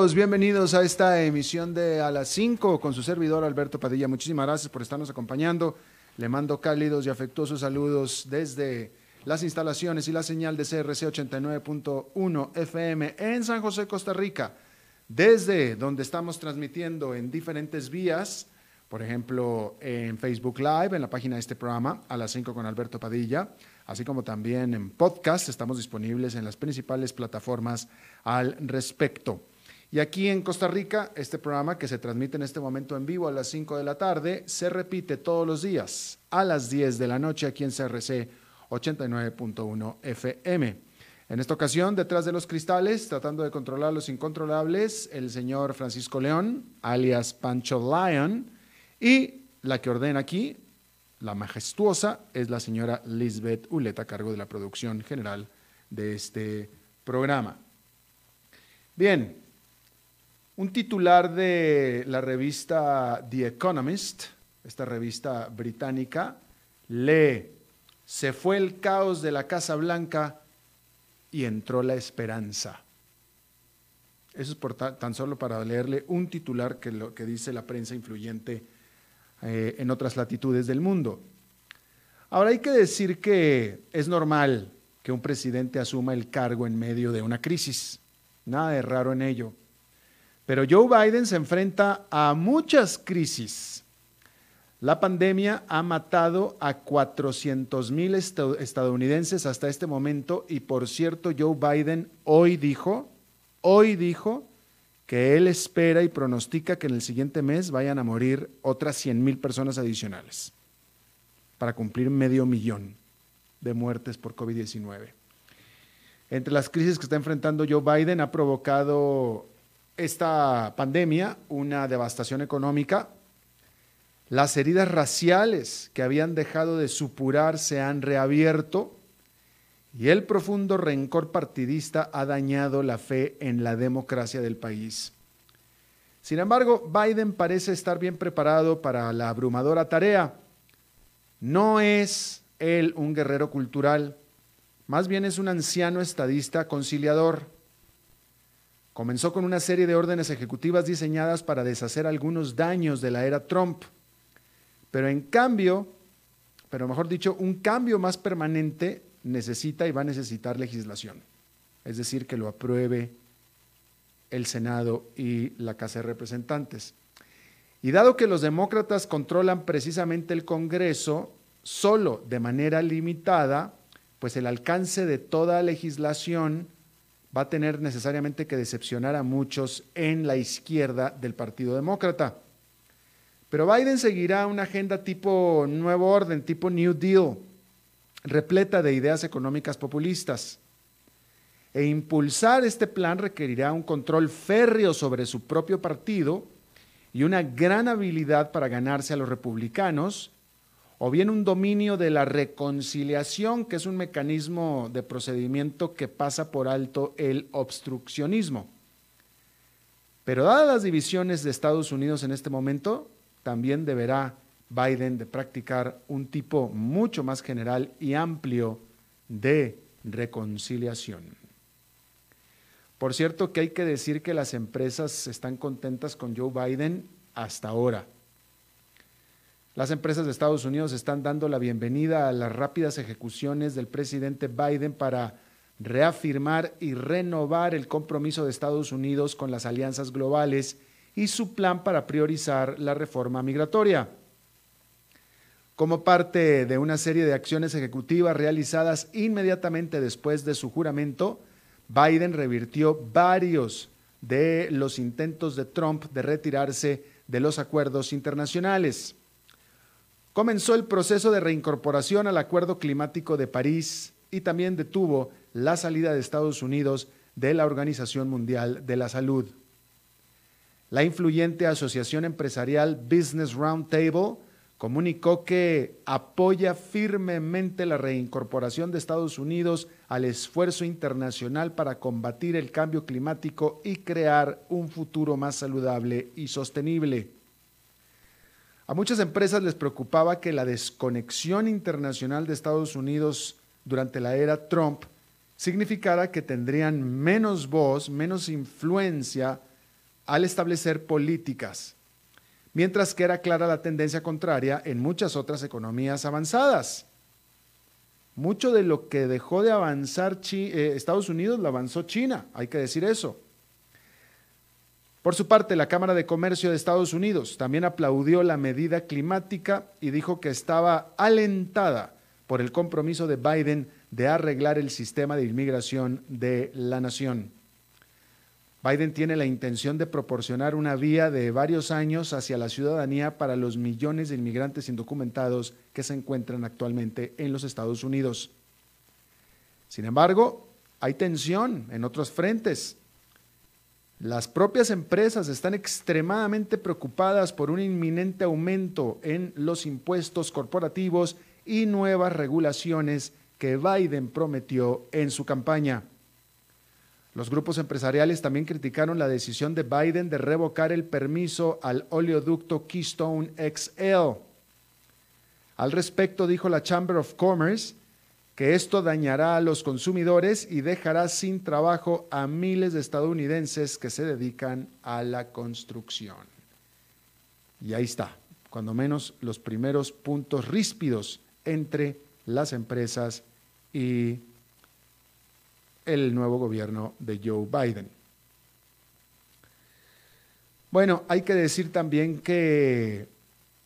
Bienvenidos a esta emisión de A las 5 con su servidor Alberto Padilla. Muchísimas gracias por estarnos acompañando. Le mando cálidos y afectuosos saludos desde las instalaciones y la señal de CRC 89.1 FM en San José, Costa Rica, desde donde estamos transmitiendo en diferentes vías, por ejemplo, en Facebook Live, en la página de este programa, a las 5 con Alberto Padilla, así como también en podcast, estamos disponibles en las principales plataformas al respecto. Y aquí en Costa Rica, este programa que se transmite en este momento en vivo a las 5 de la tarde, se repite todos los días a las 10 de la noche aquí en CRC 89.1 FM. En esta ocasión, detrás de los cristales, tratando de controlar los incontrolables, el señor Francisco León, alias Pancho Lion, y la que ordena aquí, la majestuosa, es la señora Lisbeth Uleta, a cargo de la producción general de este programa. Bien, un titular de la revista The Economist, esta revista británica, lee, se fue el caos de la Casa Blanca y entró la esperanza. Eso es tan solo para leerle un titular que lo que dice la prensa influyente eh, en otras latitudes del mundo. Ahora hay que decir que es normal que un presidente asuma el cargo en medio de una crisis. Nada de raro en ello. Pero Joe Biden se enfrenta a muchas crisis. La pandemia ha matado a 400 mil estadounidenses hasta este momento y por cierto Joe Biden hoy dijo, hoy dijo que él espera y pronostica que en el siguiente mes vayan a morir otras 100 mil personas adicionales para cumplir medio millón de muertes por COVID-19. Entre las crisis que está enfrentando Joe Biden ha provocado esta pandemia una devastación económica. Las heridas raciales que habían dejado de supurar se han reabierto y el profundo rencor partidista ha dañado la fe en la democracia del país. Sin embargo, Biden parece estar bien preparado para la abrumadora tarea. No es él un guerrero cultural, más bien es un anciano estadista conciliador Comenzó con una serie de órdenes ejecutivas diseñadas para deshacer algunos daños de la era Trump. Pero en cambio, pero mejor dicho, un cambio más permanente necesita y va a necesitar legislación. Es decir, que lo apruebe el Senado y la Casa de Representantes. Y dado que los demócratas controlan precisamente el Congreso solo de manera limitada, pues el alcance de toda legislación va a tener necesariamente que decepcionar a muchos en la izquierda del Partido Demócrata. Pero Biden seguirá una agenda tipo nuevo orden, tipo New Deal, repleta de ideas económicas populistas. E impulsar este plan requerirá un control férreo sobre su propio partido y una gran habilidad para ganarse a los republicanos o bien un dominio de la reconciliación, que es un mecanismo de procedimiento que pasa por alto el obstruccionismo. Pero dadas las divisiones de Estados Unidos en este momento, también deberá Biden de practicar un tipo mucho más general y amplio de reconciliación. Por cierto que hay que decir que las empresas están contentas con Joe Biden hasta ahora. Las empresas de Estados Unidos están dando la bienvenida a las rápidas ejecuciones del presidente Biden para reafirmar y renovar el compromiso de Estados Unidos con las alianzas globales y su plan para priorizar la reforma migratoria. Como parte de una serie de acciones ejecutivas realizadas inmediatamente después de su juramento, Biden revirtió varios de los intentos de Trump de retirarse de los acuerdos internacionales comenzó el proceso de reincorporación al Acuerdo Climático de París y también detuvo la salida de Estados Unidos de la Organización Mundial de la Salud. La influyente asociación empresarial Business Roundtable comunicó que apoya firmemente la reincorporación de Estados Unidos al esfuerzo internacional para combatir el cambio climático y crear un futuro más saludable y sostenible. A muchas empresas les preocupaba que la desconexión internacional de Estados Unidos durante la era Trump significara que tendrían menos voz, menos influencia al establecer políticas, mientras que era clara la tendencia contraria en muchas otras economías avanzadas. Mucho de lo que dejó de avanzar eh, Estados Unidos lo avanzó China, hay que decir eso. Por su parte, la Cámara de Comercio de Estados Unidos también aplaudió la medida climática y dijo que estaba alentada por el compromiso de Biden de arreglar el sistema de inmigración de la nación. Biden tiene la intención de proporcionar una vía de varios años hacia la ciudadanía para los millones de inmigrantes indocumentados que se encuentran actualmente en los Estados Unidos. Sin embargo, hay tensión en otros frentes. Las propias empresas están extremadamente preocupadas por un inminente aumento en los impuestos corporativos y nuevas regulaciones que Biden prometió en su campaña. Los grupos empresariales también criticaron la decisión de Biden de revocar el permiso al oleoducto Keystone XL. Al respecto, dijo la Chamber of Commerce que esto dañará a los consumidores y dejará sin trabajo a miles de estadounidenses que se dedican a la construcción. Y ahí está, cuando menos los primeros puntos ríspidos entre las empresas y el nuevo gobierno de Joe Biden. Bueno, hay que decir también que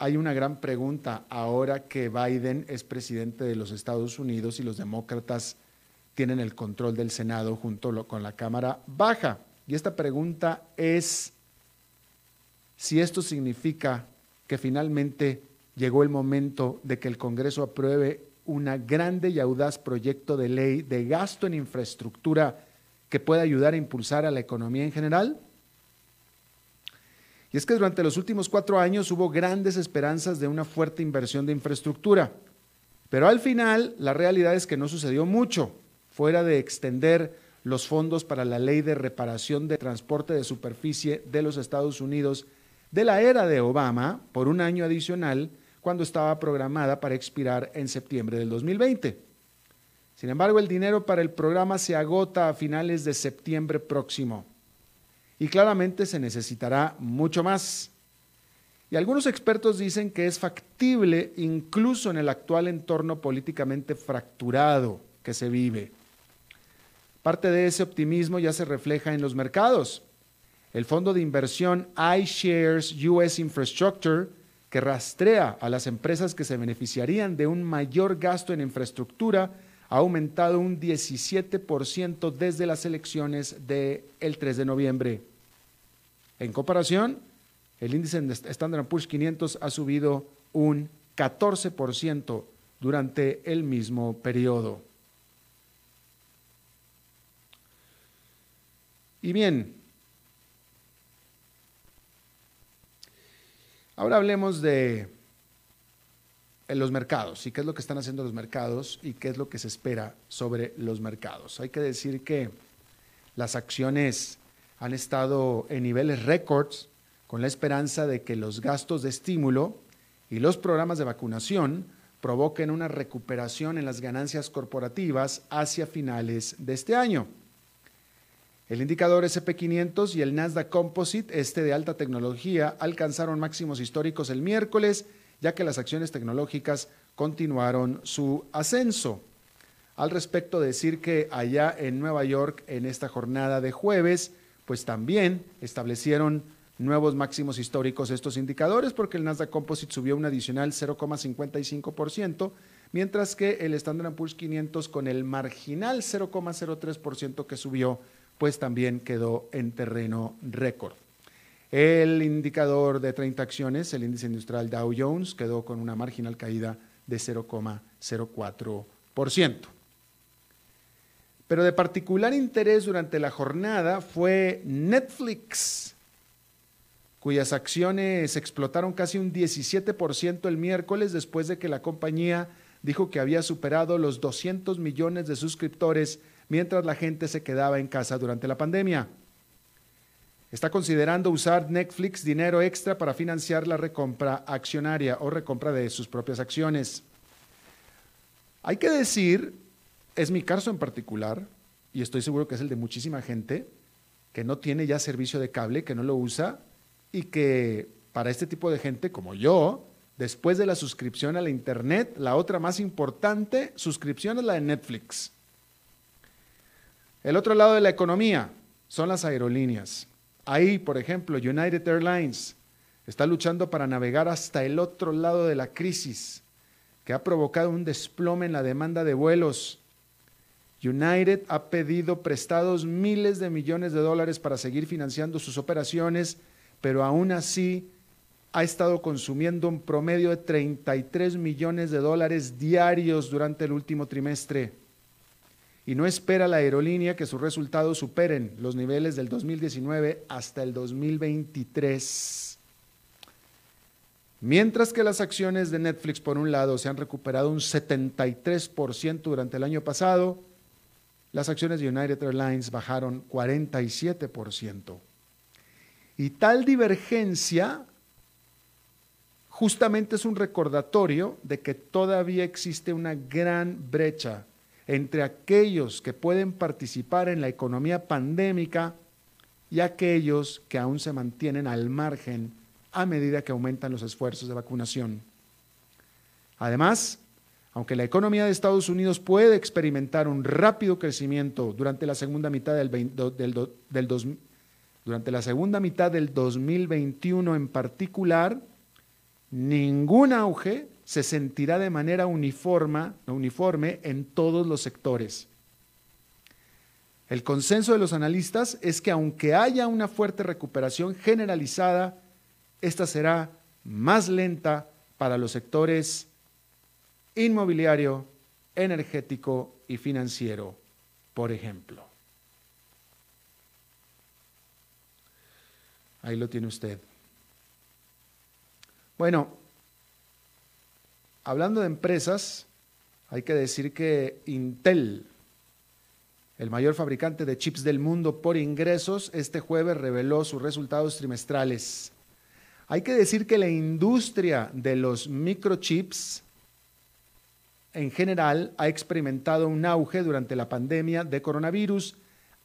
hay una gran pregunta ahora que Biden es presidente de los Estados Unidos y los demócratas tienen el control del Senado junto con la Cámara Baja. Y esta pregunta es si esto significa que finalmente llegó el momento de que el Congreso apruebe un grande y audaz proyecto de ley de gasto en infraestructura que pueda ayudar a impulsar a la economía en general. Y es que durante los últimos cuatro años hubo grandes esperanzas de una fuerte inversión de infraestructura, pero al final la realidad es que no sucedió mucho, fuera de extender los fondos para la ley de reparación de transporte de superficie de los Estados Unidos de la era de Obama por un año adicional cuando estaba programada para expirar en septiembre del 2020. Sin embargo, el dinero para el programa se agota a finales de septiembre próximo y claramente se necesitará mucho más. Y algunos expertos dicen que es factible incluso en el actual entorno políticamente fracturado que se vive. Parte de ese optimismo ya se refleja en los mercados. El fondo de inversión iShares US Infrastructure, que rastrea a las empresas que se beneficiarían de un mayor gasto en infraestructura, ha aumentado un 17% desde las elecciones del 3 de noviembre. En comparación, el índice Standard Poor's 500 ha subido un 14% durante el mismo periodo. Y bien, ahora hablemos de en los mercados y qué es lo que están haciendo los mercados y qué es lo que se espera sobre los mercados. Hay que decir que las acciones han estado en niveles récords con la esperanza de que los gastos de estímulo y los programas de vacunación provoquen una recuperación en las ganancias corporativas hacia finales de este año. El indicador SP500 y el Nasdaq Composite, este de alta tecnología, alcanzaron máximos históricos el miércoles ya que las acciones tecnológicas continuaron su ascenso. Al respecto, decir que allá en Nueva York, en esta jornada de jueves, pues también establecieron nuevos máximos históricos estos indicadores, porque el Nasdaq Composite subió un adicional 0,55%, mientras que el Standard Poor's 500 con el marginal 0,03% que subió, pues también quedó en terreno récord. El indicador de 30 acciones, el índice industrial Dow Jones, quedó con una marginal caída de 0,04%. Pero de particular interés durante la jornada fue Netflix, cuyas acciones explotaron casi un 17% el miércoles después de que la compañía dijo que había superado los 200 millones de suscriptores mientras la gente se quedaba en casa durante la pandemia está considerando usar Netflix dinero extra para financiar la recompra accionaria o recompra de sus propias acciones. Hay que decir, es mi caso en particular, y estoy seguro que es el de muchísima gente, que no tiene ya servicio de cable, que no lo usa y que para este tipo de gente como yo, después de la suscripción a la Internet, la otra más importante suscripción es la de Netflix. El otro lado de la economía son las aerolíneas. Ahí, por ejemplo, United Airlines está luchando para navegar hasta el otro lado de la crisis que ha provocado un desplome en la demanda de vuelos. United ha pedido prestados miles de millones de dólares para seguir financiando sus operaciones, pero aún así ha estado consumiendo un promedio de 33 millones de dólares diarios durante el último trimestre. Y no espera la aerolínea que sus resultados superen los niveles del 2019 hasta el 2023. Mientras que las acciones de Netflix, por un lado, se han recuperado un 73% durante el año pasado, las acciones de United Airlines bajaron 47%. Y tal divergencia justamente es un recordatorio de que todavía existe una gran brecha entre aquellos que pueden participar en la economía pandémica y aquellos que aún se mantienen al margen a medida que aumentan los esfuerzos de vacunación. Además, aunque la economía de Estados Unidos puede experimentar un rápido crecimiento durante la segunda mitad del, durante la segunda mitad del 2021 en particular, ningún auge se sentirá de manera uniforme en todos los sectores. El consenso de los analistas es que aunque haya una fuerte recuperación generalizada esta será más lenta para los sectores inmobiliario, energético y financiero, por ejemplo. Ahí lo tiene usted. Bueno, hablando de empresas, hay que decir que Intel, el mayor fabricante de chips del mundo por ingresos, este jueves reveló sus resultados trimestrales. Hay que decir que la industria de los microchips en general ha experimentado un auge durante la pandemia de coronavirus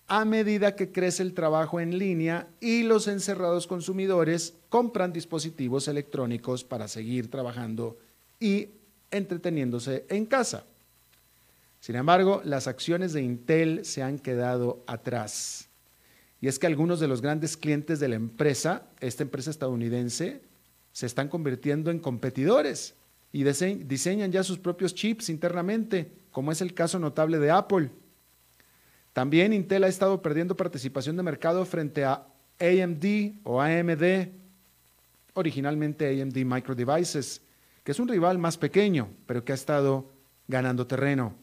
a medida que crece el trabajo en línea y los encerrados consumidores compran dispositivos electrónicos para seguir trabajando y entreteniéndose en casa. Sin embargo, las acciones de Intel se han quedado atrás. Y es que algunos de los grandes clientes de la empresa, esta empresa estadounidense, se están convirtiendo en competidores y diseñan ya sus propios chips internamente, como es el caso notable de Apple. También Intel ha estado perdiendo participación de mercado frente a AMD o AMD, originalmente AMD Micro Devices, que es un rival más pequeño, pero que ha estado ganando terreno.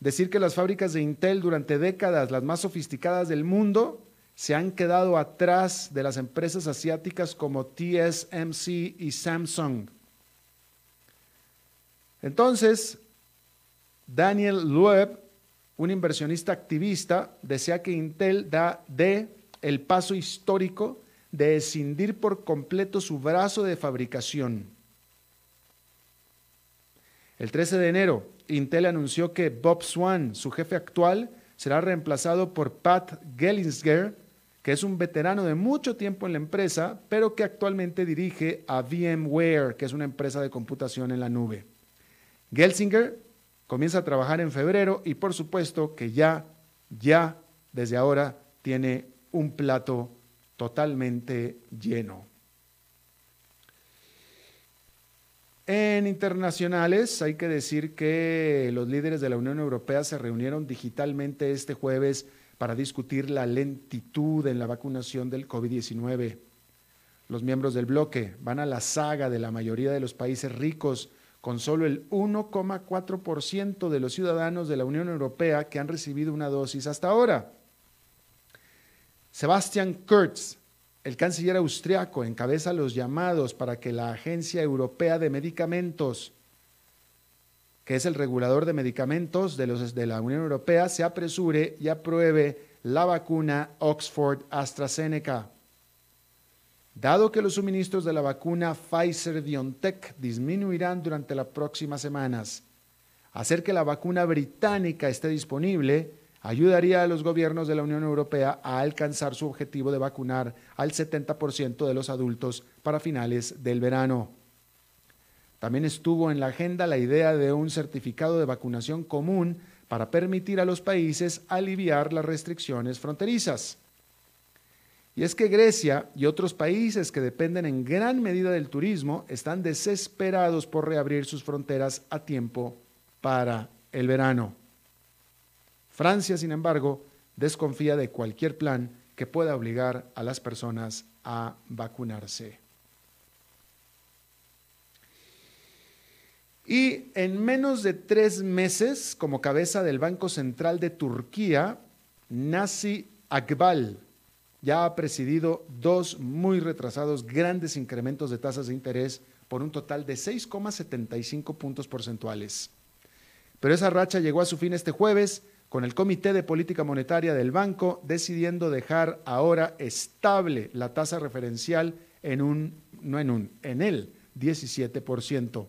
Decir que las fábricas de Intel durante décadas, las más sofisticadas del mundo, se han quedado atrás de las empresas asiáticas como TSMC y Samsung. Entonces, Daniel Loeb, un inversionista activista, desea que Intel da, dé el paso histórico de escindir por completo su brazo de fabricación. El 13 de enero, Intel anunció que Bob Swan, su jefe actual, será reemplazado por Pat Gellinger, que es un veterano de mucho tiempo en la empresa, pero que actualmente dirige a VMware, que es una empresa de computación en la nube. Gelsinger comienza a trabajar en febrero y por supuesto que ya, ya desde ahora tiene un plato totalmente lleno. En internacionales, hay que decir que los líderes de la Unión Europea se reunieron digitalmente este jueves para discutir la lentitud en la vacunación del COVID-19. Los miembros del bloque van a la saga de la mayoría de los países ricos, con solo el 1,4% de los ciudadanos de la Unión Europea que han recibido una dosis hasta ahora. Sebastian Kurz, el canciller austriaco encabeza los llamados para que la Agencia Europea de Medicamentos, que es el regulador de medicamentos de, la Unión Europea, se apresure y apruebe la vacuna Oxford AstraZeneca. Dado que los suministros de la vacuna Pfizer-BioNTech disminuirán durante las próximas semanas, hacer que la vacuna británica esté disponible ayudaría a los gobiernos de la Unión Europea a alcanzar su objetivo de vacunar al 70% de los adultos para finales del verano. También estuvo en la agenda la idea de un certificado de vacunación común para permitir a los países aliviar las restricciones fronterizas. Y es que Grecia y otros países que dependen en gran medida del turismo están desesperados por reabrir sus fronteras a tiempo para el verano. Francia, sin embargo, desconfía de cualquier plan que pueda obligar a las personas a vacunarse. Y en menos de tres meses, como cabeza del Banco Central de Turquía, Nasi Akbal ya ha presidido dos muy retrasados grandes incrementos de tasas de interés por un total de 6,75 puntos porcentuales. Pero esa racha llegó a su fin este jueves con el Comité de Política Monetaria del banco decidiendo dejar ahora estable la tasa referencial en un, no en un, en el 17%.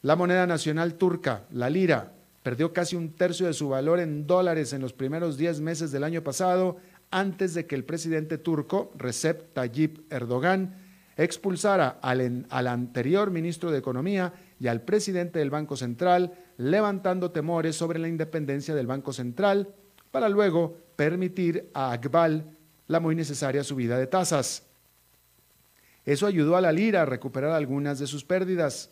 La moneda nacional turca, la lira, perdió casi un tercio de su valor en dólares en los primeros 10 meses del año pasado, antes de que el presidente turco, Recep Tayyip Erdogan, expulsara al, al, anterior ministro de Economía y al presidente del Banco Central, levantando temores sobre la independencia del Banco Central, para luego permitir a Akbal la muy necesaria subida de tasas. Eso ayudó a la lira a recuperar algunas de sus pérdidas.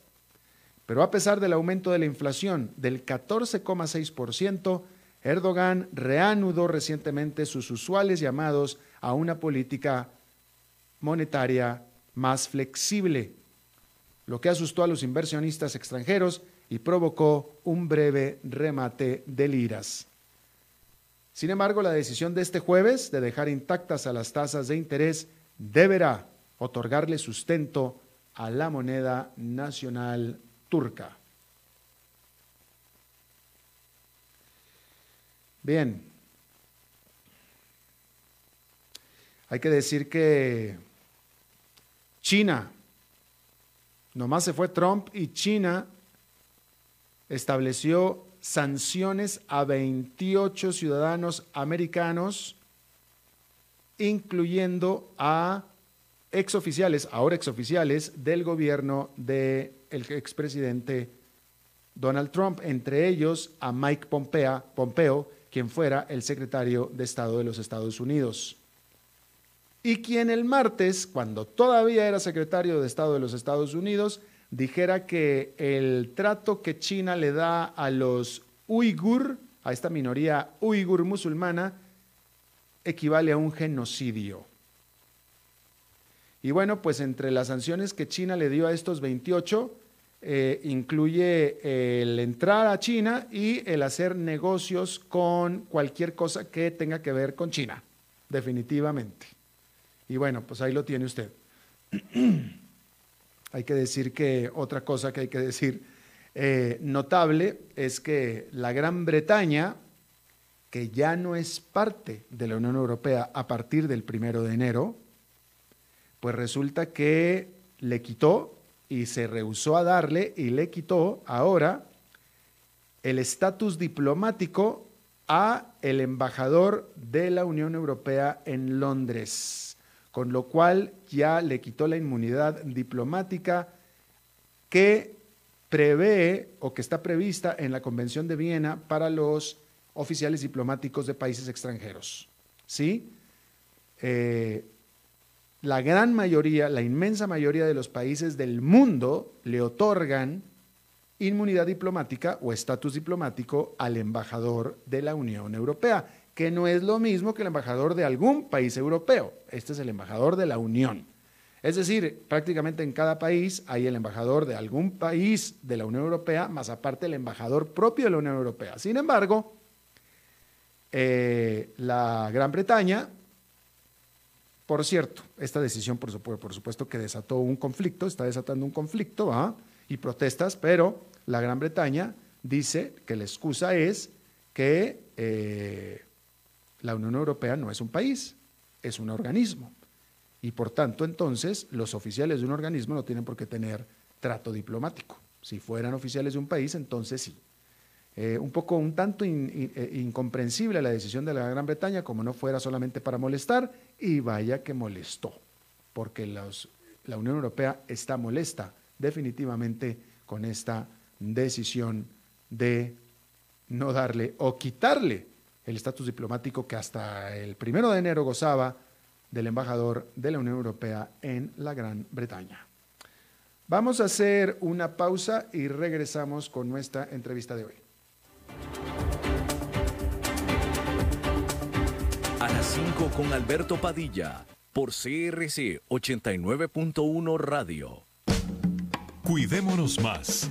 Pero a pesar del aumento de la inflación del 14,6%, Erdogan reanudó recientemente sus usuales llamados a una política monetaria más flexible, lo que asustó a los inversionistas extranjeros y provocó un breve remate de liras. Sin embargo, la decisión de este jueves de dejar intactas a las tasas de interés deberá otorgarle sustento a la moneda nacional turca. Bien, hay que decir que China, nomás se fue Trump y China estableció sanciones a 28 ciudadanos americanos, incluyendo a exoficiales, ahora exoficiales, del gobierno del expresidente Donald Trump, entre ellos a Mike Pompeo, Pompeo, quien fuera el secretario de Estado de los Estados Unidos. Y quien el martes, cuando todavía era secretario de Estado de los Estados Unidos, dijera que el trato que China le da a los uigur, a esta minoría uigur musulmana, equivale a un genocidio. Y bueno, pues entre las sanciones que China le dio a estos 28, eh, incluye el entrar a China y el hacer negocios con cualquier cosa que tenga que ver con China, definitivamente. Y bueno, pues ahí lo tiene usted. hay que decir que otra cosa que hay que decir eh, notable es que la Gran Bretaña, que ya no es parte de la Unión Europea a partir del primero de enero, pues resulta que le quitó y se rehusó a darle y le quitó ahora el estatus diplomático a el embajador de la Unión Europea en Londres, con lo cual ya le quitó la inmunidad diplomática que prevé o que está prevista en la Convención de Viena para los oficiales diplomáticos de países extranjeros. ¿Sí? Eh, la gran mayoría, la inmensa mayoría de los países del mundo le otorgan inmunidad diplomática o estatus diplomático al embajador de la Unión Europea, que no es lo mismo que el embajador de algún país europeo. Este es el embajador de la Unión. Es decir, prácticamente en cada país hay el embajador de algún país de la Unión Europea, más aparte el embajador propio de la Unión Europea. Sin embargo, eh, la Gran Bretaña por cierto, esta decisión, por supuesto, que desató un conflicto, está desatando un conflicto y protestas, pero la Gran Bretaña dice que la excusa es que eh, la Unión Europea no es un país, es un organismo. Y por tanto, entonces, los oficiales de un organismo no tienen por qué tener trato diplomático. Si fueran oficiales de un país, entonces sí. eh, un poco, un tanto eh, incomprensible la decisión de la Gran Bretaña, como no fuera solamente para molestar, y vaya que molestó, porque la Unión Europea está molesta definitivamente con esta decisión de no darle o quitarle el estatus diplomático que hasta el primero de enero gozaba del embajador de la Unión Europea en la Gran Bretaña. Vamos a hacer una pausa y regresamos con nuestra entrevista de hoy. A las 5 con Alberto Padilla, por CRC 89.1 Radio. Cuidémonos más.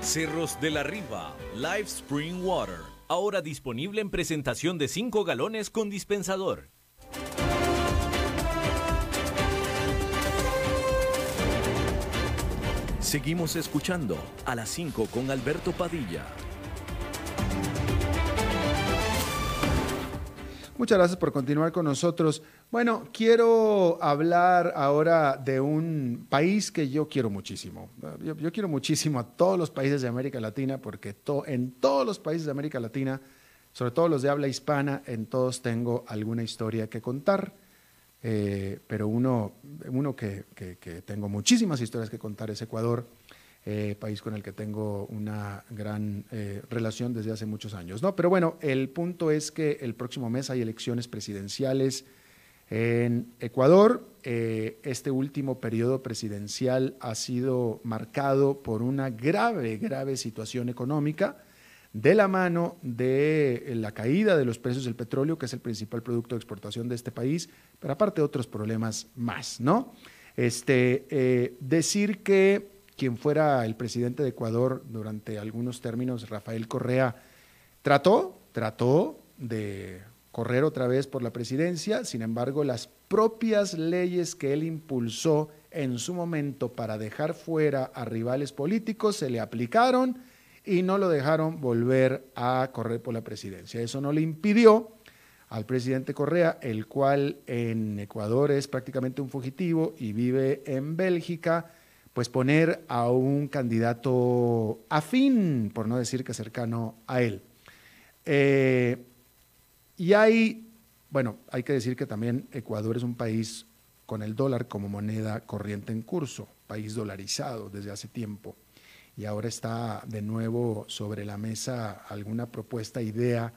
Cerros de la Riva, Live Spring Water. Ahora disponible en presentación de 5 galones con dispensador. Seguimos escuchando a las 5 con Alberto Padilla. Muchas gracias por continuar con nosotros. Bueno, quiero hablar ahora de un país que yo quiero muchísimo. Yo, quiero muchísimo a todos los países de América Latina porque en todos los países de América Latina, sobre todo los de habla hispana, en todos tengo alguna historia que contar. Eh, pero uno, uno que tengo muchísimas historias que contar es Ecuador eh, país con el que tengo una gran eh, relación desde hace muchos años. ¿no? Pero bueno, el punto es que el próximo mes hay elecciones presidenciales en Ecuador. Eh, este último periodo presidencial ha sido marcado por una grave, grave situación económica de la mano de la caída de los precios del petróleo, que es el principal producto de exportación de este país, pero aparte otros problemas más, ¿no? Este, decir que quien fuera el presidente de Ecuador durante algunos términos, Rafael Correa, trató, trató de correr otra vez por la presidencia, sin embargo, las propias leyes que él impulsó en su momento para dejar fuera a rivales políticos se le aplicaron y no lo dejaron volver a correr por la presidencia. Eso no le impidió al presidente Correa, el cual en Ecuador es prácticamente un fugitivo y vive en Bélgica, pues poner a un candidato afín, por no decir que cercano a él. Eh, y hay, bueno, hay que decir que también Ecuador es un país con el dólar como moneda corriente en curso, país dolarizado desde hace tiempo. Y ahora está de nuevo sobre la mesa alguna propuesta, idea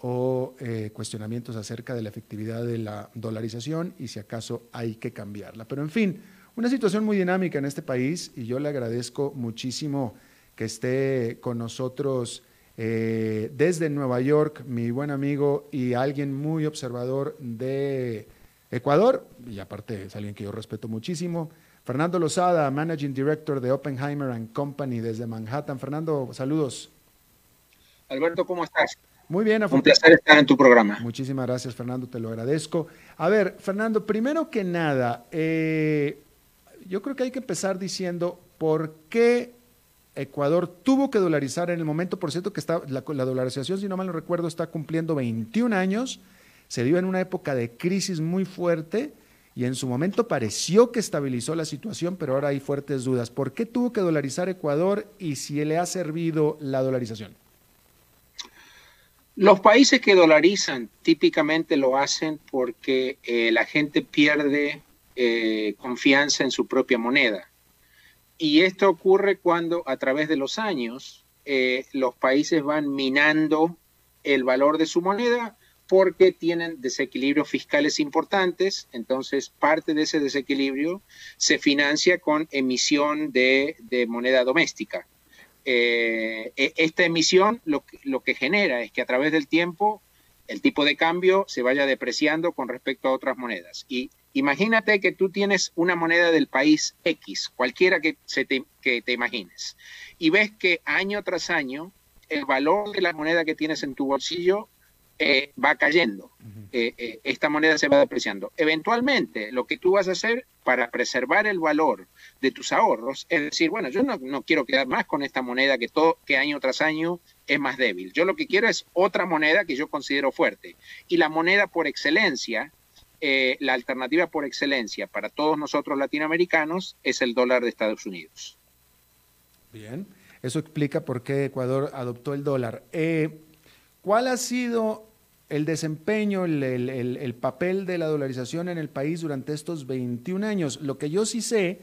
o eh, cuestionamientos acerca de la efectividad de la dolarización y si acaso hay que cambiarla. Pero en fin, una situación muy dinámica en este país y yo le agradezco muchísimo que esté con nosotros Eh, desde Nueva York, mi buen amigo y alguien muy observador de Ecuador, y aparte es alguien que yo respeto muchísimo, Fernando Lozada, Managing Director de Oppenheimer Company desde Manhattan. Fernando, saludos. Alberto, ¿cómo estás? Muy bien, un placer estar en tu programa. Muchísimas gracias, Fernando, te lo agradezco. A ver, Fernando, primero que nada, eh, yo creo que hay que empezar diciendo por qué Ecuador tuvo que dolarizar en el momento, por cierto, que está, la, dolarización, si no mal no recuerdo, está cumpliendo 21 años, se dio en una época de crisis muy fuerte y en su momento pareció que estabilizó la situación, pero ahora hay fuertes dudas. ¿Por qué tuvo que dolarizar Ecuador y si le ha servido la dolarización? Los países que dolarizan típicamente lo hacen porque eh, la gente pierde eh, confianza en su propia moneda. Y esto ocurre cuando a través de los años eh, los países van minando el valor de su moneda porque tienen desequilibrios fiscales importantes, entonces parte de ese desequilibrio se financia con emisión de moneda doméstica. Eh, e, esta emisión lo, lo que genera es que a través del tiempo el tipo de cambio se vaya depreciando con respecto a otras monedas. Y imagínate que tú tienes una moneda del país X, cualquiera que, te, que te imagines, y ves que año tras año el valor de la moneda que tienes en tu bolsillo eh, va cayendo. Eh, eh, esta moneda se va depreciando. Eventualmente, lo que tú vas a hacer para preservar el valor de tus ahorros es decir, bueno, yo no, quiero quedar más con esta moneda que, todo, que año tras año es más débil. Yo lo que quiero es otra moneda que yo considero fuerte. Y la moneda por excelencia, la alternativa por excelencia para todos nosotros latinoamericanos es el dólar de Estados Unidos. Bien, eso explica por qué Ecuador adoptó el dólar. ¿Cuál ha sido el desempeño, el, papel de la dolarización en el país durante estos 21 años. Lo que yo sí sé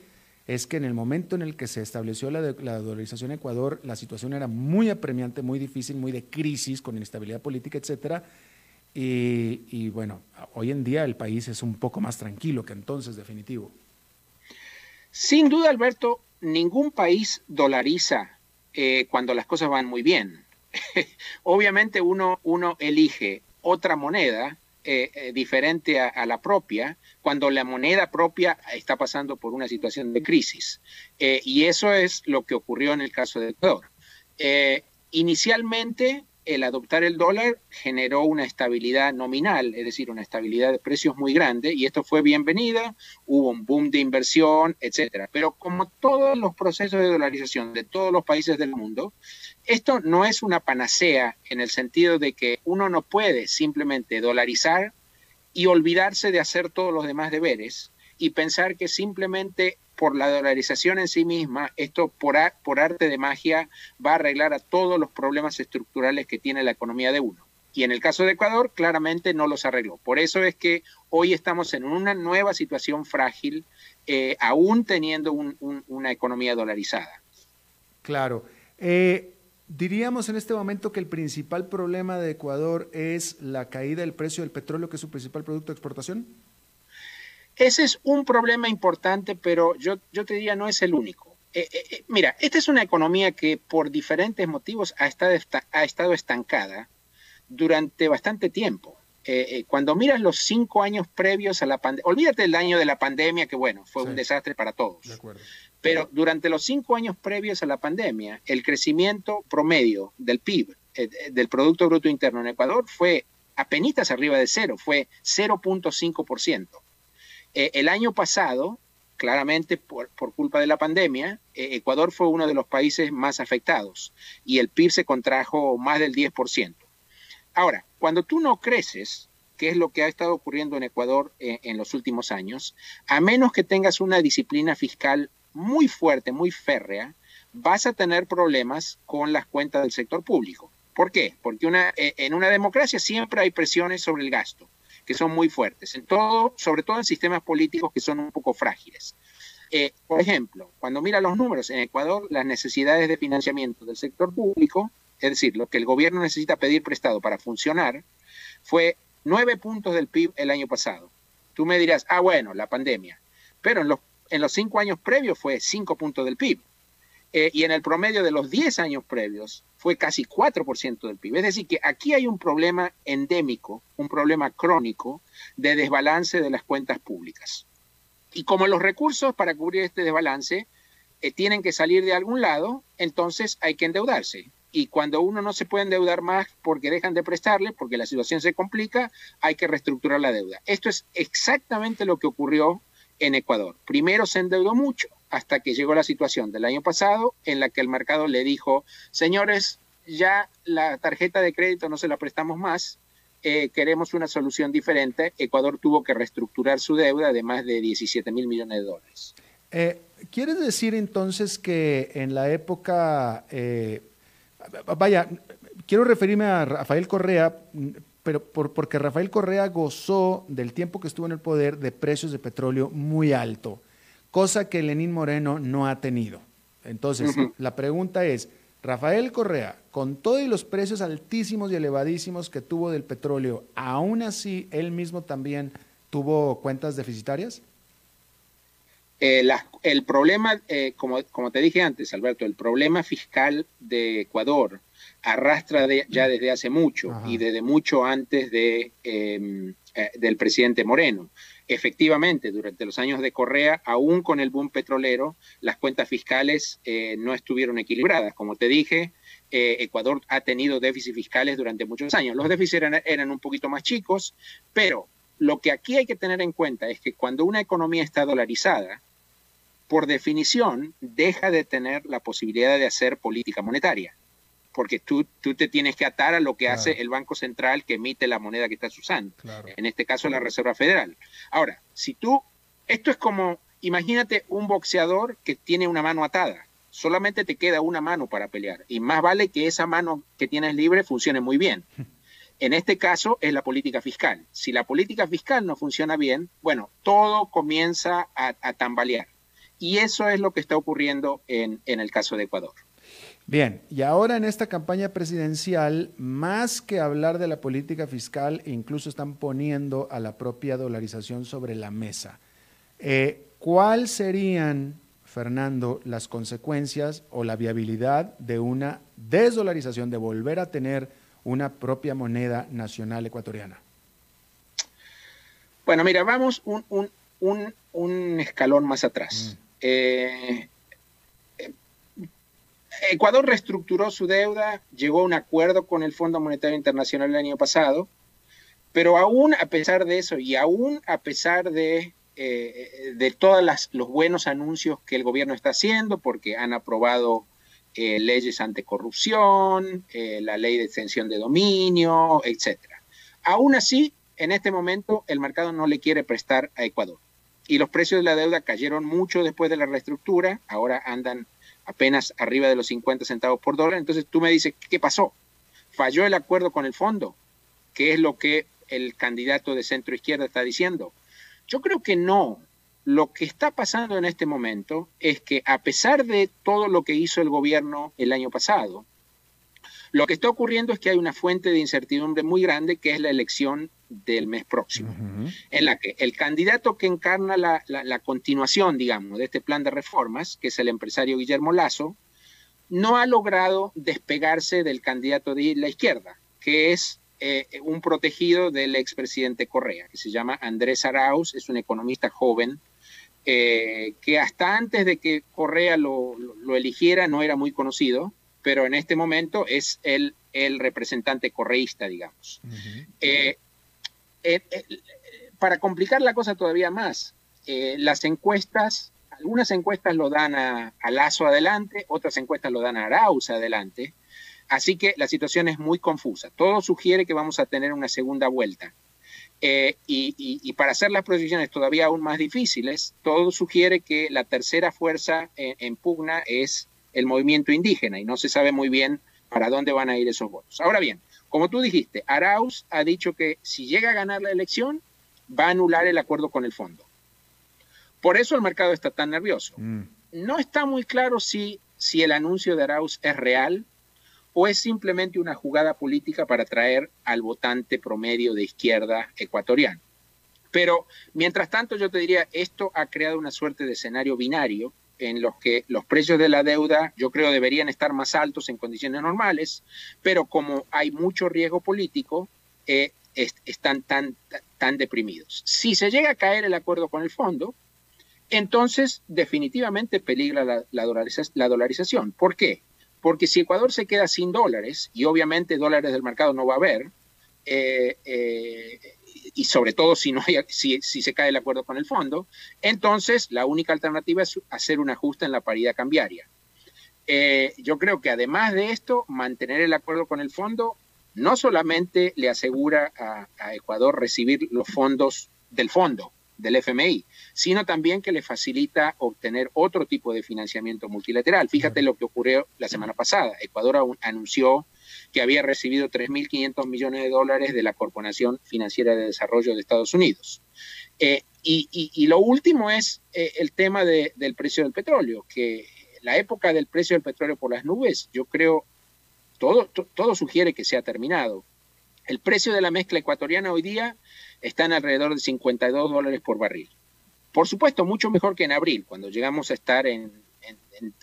es que en el momento en el que se estableció la, dolarización en Ecuador, la situación era muy apremiante, muy difícil, muy de crisis, con inestabilidad política, etcétera. Y, bueno, hoy en día el país es un poco más tranquilo que entonces, definitivo. Sin duda, Alberto, ningún país dolariza eh, cuando las cosas van muy bien. Obviamente uno, uno elige otra moneda eh, eh, diferente a, la propia cuando la moneda propia está pasando por una situación de crisis. Eh, y eso es lo que ocurrió en el caso de Ecuador. inicialmente, el adoptar el dólar generó una estabilidad nominal, es decir, una estabilidad de precios muy grande, y esto fue bienvenida, hubo un boom de inversión, etcétera. Pero como todos los procesos de dolarización de todos los países del mundo, esto no es una panacea en el sentido de que uno no puede simplemente dolarizar y olvidarse de hacer todos los demás deberes y pensar que simplemente por la dolarización en sí misma, esto por, por arte de magia va a arreglar a todos los problemas estructurales que tiene la economía de uno. Y en el caso de Ecuador, claramente no los arregló. Por eso es que hoy estamos en una nueva situación frágil, eh, aún teniendo una economía dolarizada. Claro. Eh, diríamos en este momento que el principal problema de Ecuador es la caída del precio del petróleo, que es su principal producto de exportación. Ese es un problema importante, pero yo, yo te diría no es el único. Eh, eh, eh, mira, esta es una economía que por diferentes motivos ha estado, ha estado estancada durante bastante tiempo. cuando miras los cinco años previos a la pandemia, olvídate del año de la pandemia, que bueno, fue un desastre para todos. Pero durante los cinco años previos a la pandemia, el crecimiento promedio del PIB, del Producto Bruto Interno en Ecuador, fue apenas arriba de cero, fue 0.5%. Eh, el año pasado, claramente por, culpa de la pandemia, eh, Ecuador fue uno de los países más afectados y el PIB se contrajo más del 10%. Ahora, cuando tú no creces, que es lo que ha estado ocurriendo en Ecuador eh, en los últimos años, a menos que tengas una disciplina fiscal muy fuerte, muy férrea, vas a tener problemas con las cuentas del sector público. ¿Por qué? Porque una, en una democracia siempre hay presiones sobre el gasto que son muy fuertes, en todo, sobre todo en sistemas políticos que son un poco frágiles. Eh, por ejemplo, cuando mira los números en Ecuador, las necesidades de financiamiento del sector público, es decir, lo que el gobierno necesita pedir prestado para funcionar, fue nueve puntos del PIB el año pasado. Tú me dirás, ah, bueno, la pandemia. Pero en los, en los cinco años previos fue cinco puntos del PIB. eh, y en el promedio de los 10 años previos fue casi 4% del PIB. Es decir, que aquí hay un problema endémico, un problema crónico de desbalance de las cuentas públicas. Y como los recursos para cubrir este desbalance eh, tienen que salir de algún lado, entonces hay que endeudarse. Y cuando uno no se puede endeudar más porque dejan de prestarle, porque la situación se complica, hay que reestructurar la deuda. Esto es exactamente lo que ocurrió en Ecuador. Primero se endeudó mucho hasta que llegó la situación del año pasado en la que el mercado le dijo, señores, ya la tarjeta de crédito no se la prestamos más, eh, queremos una solución diferente. Ecuador tuvo que reestructurar su deuda de más de 17 mil millones de dólares. Eh, ¿Quieres decir entonces que en la época, eh, vaya, quiero referirme a Rafael Correa, pero porque Rafael Correa gozó del tiempo que estuvo en el poder de precios de petróleo muy alto, cosa que Lenín Moreno no ha tenido. Entonces, la pregunta es, Rafael Correa, con todos los precios altísimos y elevadísimos que tuvo del petróleo, aún así él mismo también tuvo cuentas deficitarias? Eh, el problema, eh, como, como, te dije antes, Alberto, el problema fiscal de Ecuador arrastra ya desde hace mucho y desde mucho antes de, em, eh, del presidente Moreno. Efectivamente, durante los años de Correa, aún con el boom petrolero, las cuentas fiscales eh, no estuvieron equilibradas. Como te dije, eh, Ecuador ha tenido déficits fiscales durante muchos años. Los déficits eran, eran un poquito más chicos, pero lo que aquí hay que tener en cuenta es que cuando una economía está dolarizada, por definición, deja de tener la posibilidad de hacer política monetaria porque tú, tú te tienes que atar a lo que hace el Banco Central que emite la moneda que estás usando, en este caso la Reserva Federal. Ahora, si tú, esto es como, imagínate un boxeador que tiene una mano atada, solamente te queda una mano para pelear, y más vale que esa mano que tienes libre funcione muy bien. En este caso es la política fiscal. Si la política fiscal no funciona bien, bueno, todo comienza a, tambalear. Y eso es lo que está ocurriendo en el caso de Ecuador. Bien, y ahora en esta campaña presidencial, más que hablar de la política fiscal, incluso están poniendo a la propia dolarización sobre la mesa. Eh, ¿Cuáles serían, Fernando, las consecuencias o la viabilidad de una desdolarización, de volver a tener una propia moneda nacional ecuatoriana? Bueno, mira, vamos un, escalón más atrás. Mm. Eh, Ecuador reestructuró su deuda, llegó a un acuerdo con el Fondo Monetario Internacional el año pasado, pero aún a pesar de eso y aún a pesar de, eh, todos los buenos anuncios que el gobierno está haciendo, porque han aprobado eh, leyes anticorrupción, eh, la ley de extensión de dominio, etc. Aún así, en este momento el mercado no le quiere prestar a Ecuador. Y los precios de la deuda cayeron mucho después de la reestructura, ahora andan apenas arriba de los 50 centavos por dólar. Entonces tú me dices, ¿qué pasó? ¿Falló el acuerdo con el fondo? ¿Qué es lo que el candidato de centro izquierda está diciendo? Yo creo que no. Lo que está pasando en este momento es que a pesar de todo lo que hizo el gobierno el año pasado, lo que está ocurriendo es que hay una fuente de incertidumbre muy grande que es la elección del mes próximo, en la que el candidato que encarna la, continuación, digamos, de este plan de reformas, que es el empresario Guillermo Lazo, no ha logrado despegarse del candidato de la izquierda, que es eh, un protegido del expresidente Correa, que se llama Andrés Arauz, es un economista joven, eh, que hasta antes de que Correa lo eligiera no era muy conocido, pero en este momento es el, el representante correísta, digamos. Eh, eh, eh, para complicar la cosa todavía más, las encuestas, algunas encuestas lo dan a, Lazo adelante, otras encuestas lo dan a Arauz adelante, así que la situación es muy confusa. Todo sugiere que vamos a tener una segunda vuelta. y, para hacer las proyecciones todavía aún más difíciles, todo sugiere que la tercera fuerza en pugna es el movimiento indígena y no se sabe muy bien para dónde van a ir esos votos. Ahora bien, como tú dijiste, Arauz ha dicho que si llega a ganar la elección, va a anular el acuerdo con el fondo. Por eso el mercado está tan nervioso. Mm. No está muy claro si, si el anuncio de Arauz es real o es simplemente una jugada política para atraer al votante promedio de izquierda ecuatoriano. Pero mientras tanto yo te diría, esto ha creado una suerte de escenario binario en los que los precios de la deuda yo creo deberían estar más altos en condiciones normales, pero como hay mucho riesgo político, eh, están tan, tan deprimidos. Si se llega a caer el acuerdo con el fondo, entonces definitivamente peligra la, dolarización. ¿Por qué? Porque si Ecuador se queda sin dólares, y obviamente dólares del mercado no va a haber, eh, eh, y sobre todo si, no hay, si, se cae el acuerdo con el fondo, entonces la única alternativa es hacer un ajuste en la paridad cambiaria. Eh, yo creo que además de esto, mantener el acuerdo con el fondo no solamente le asegura a, Ecuador recibir los fondos del fondo, del FMI, sino también que le facilita obtener otro tipo de financiamiento multilateral. Fíjate lo que ocurrió la semana pasada. Ecuador anunció que había recibido 3.500 millones de dólares de la Corporación Financiera de Desarrollo de Estados Unidos. Eh, y, lo último es eh, el tema del precio del petróleo, que la época del precio del petróleo por las nubes, yo creo, todo, todo sugiere que se ha terminado. El precio de la mezcla ecuatoriana hoy día está en alrededor de 52 dólares por barril. Por supuesto, mucho mejor que en abril, cuando llegamos a estar en,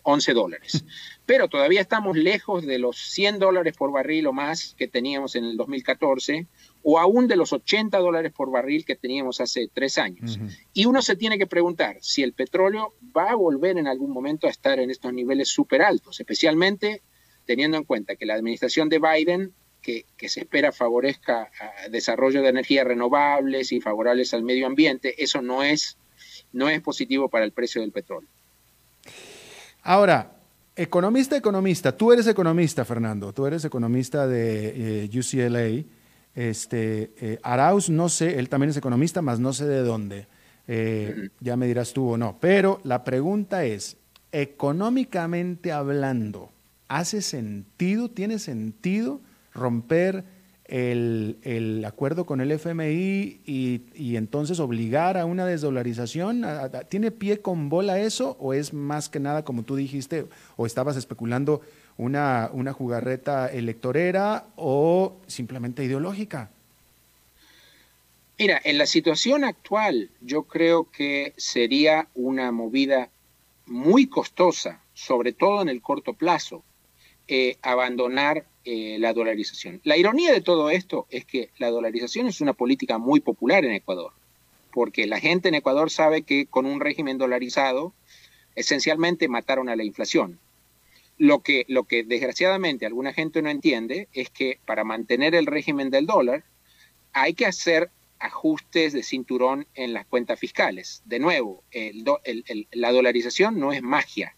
11 dólares. Pero todavía estamos lejos de los 100 dólares por barril o más que teníamos en el 2014, o aún de los 80 dólares por barril que teníamos hace tres años. Y uno se tiene que preguntar si el petróleo va a volver en algún momento a estar en estos niveles súper altos, especialmente teniendo en cuenta que la administración de Biden, que, se espera favorezca desarrollo de energías renovables y favorables al medio ambiente, eso no es, no es positivo para el precio del petróleo. Ahora, economista, economista, tú eres economista, Fernando, tú eres economista de eh, UCLA. Este, eh, Arauz, no sé, él también es economista, más no sé de dónde. Eh, ya me dirás tú o no. Pero la pregunta es, económicamente hablando, ¿Hace sentido, tiene sentido romper el, acuerdo con el FMI y, entonces obligar a una desdolarización? ¿Tiene pie con bola eso o es más que nada, como tú dijiste, o estabas especulando, una, una jugarreta electorera o simplemente ideológica? Mira, en la situación actual yo creo que sería una movida muy costosa, sobre todo en el corto plazo, eh, abandonar eh, la dolarización. La ironía de todo esto es que la dolarización es una política muy popular en Ecuador, porque la gente en Ecuador sabe que con un régimen dolarizado esencialmente mataron a la inflación. Lo que, lo que desgraciadamente alguna gente no entiende es que para mantener el régimen del dólar hay que hacer ajustes de cinturón en las cuentas fiscales. De nuevo, la dolarización no es magia.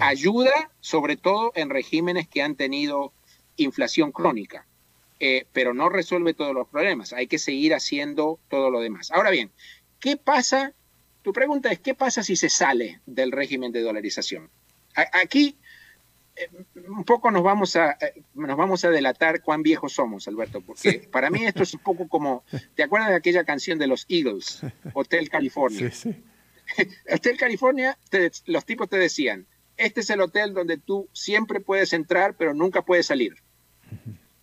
Ayuda sobre todo en regímenes que han tenido inflación crónica, eh, pero no resuelve todos los problemas. Hay que seguir haciendo todo lo demás. Ahora bien, ¿qué pasa? Tu pregunta es, ¿qué pasa si se sale del régimen de dolarización? aquí eh, un poco nos vamos a eh, nos vamos a delatar cuán viejos somos, Alberto, porque para mí esto es un poco como, ¿te acuerdas de aquella canción de los Eagles, Hotel California? Sí, sí. Hotel California, los tipos te decían, este es el hotel donde tú siempre puedes entrar, pero nunca puedes salir.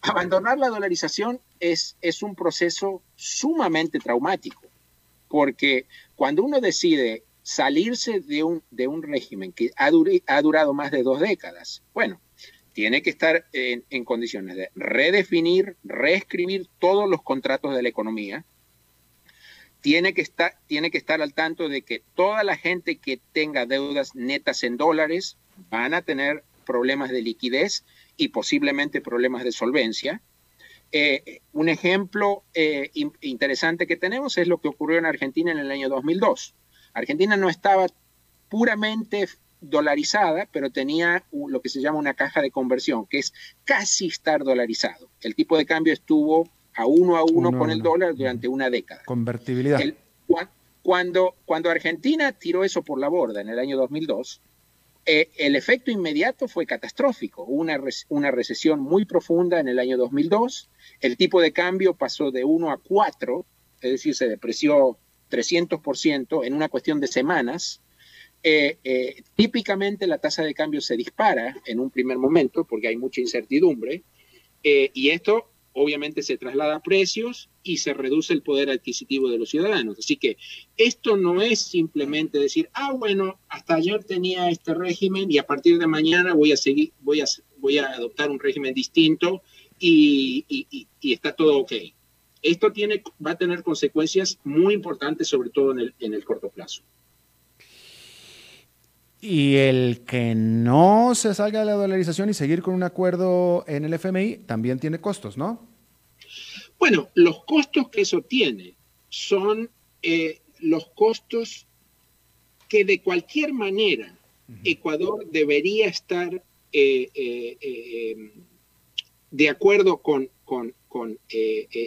Abandonar la dolarización es, es un proceso sumamente traumático, porque cuando uno decide salirse de un, de un régimen que ha, ha durado más de dos décadas, bueno, tiene que estar en, en, condiciones de redefinir, reescribir todos los contratos de la economía, tiene que, estar, al tanto de que toda la gente que tenga deudas netas en dólares van a tener problemas de liquidez y posiblemente problemas de solvencia. Eh, un ejemplo eh, interesante que tenemos es lo que ocurrió en Argentina en el año 2002. Argentina no estaba puramente dolarizada, pero tenía lo que se llama una caja de conversión, que es casi estar dolarizado. El tipo de cambio estuvo a uno a uno, con el dólar durante una década. Convertibilidad. cuando, cuando Argentina tiró eso por la borda en el año 2002, eh, el efecto inmediato fue catastrófico. Una, una recesión muy profunda en el año 2002. El tipo de cambio pasó de 1 a 4, es decir, se depreció 300% en una cuestión de semanas. Eh, eh, típicamente la tasa de cambio se dispara en un primer momento porque hay mucha incertidumbre y esto obviamente se traslada a precios y se reduce el poder adquisitivo de los ciudadanos. Así que esto no es simplemente decir, ah, bueno, hasta ayer tenía este régimen y a partir de mañana voy a seguir, voy a, voy a adoptar un régimen distinto y, está todo ok. Esto tiene, va a tener consecuencias muy importantes, sobre todo en el, en el corto plazo. Y el que no se salga de la dolarización y seguir con un acuerdo en el FMI también tiene costos, ¿no? Bueno, los costos que eso tiene son eh, los costos que de cualquier manera Ecuador debería estar eh, eh, de acuerdo con, con,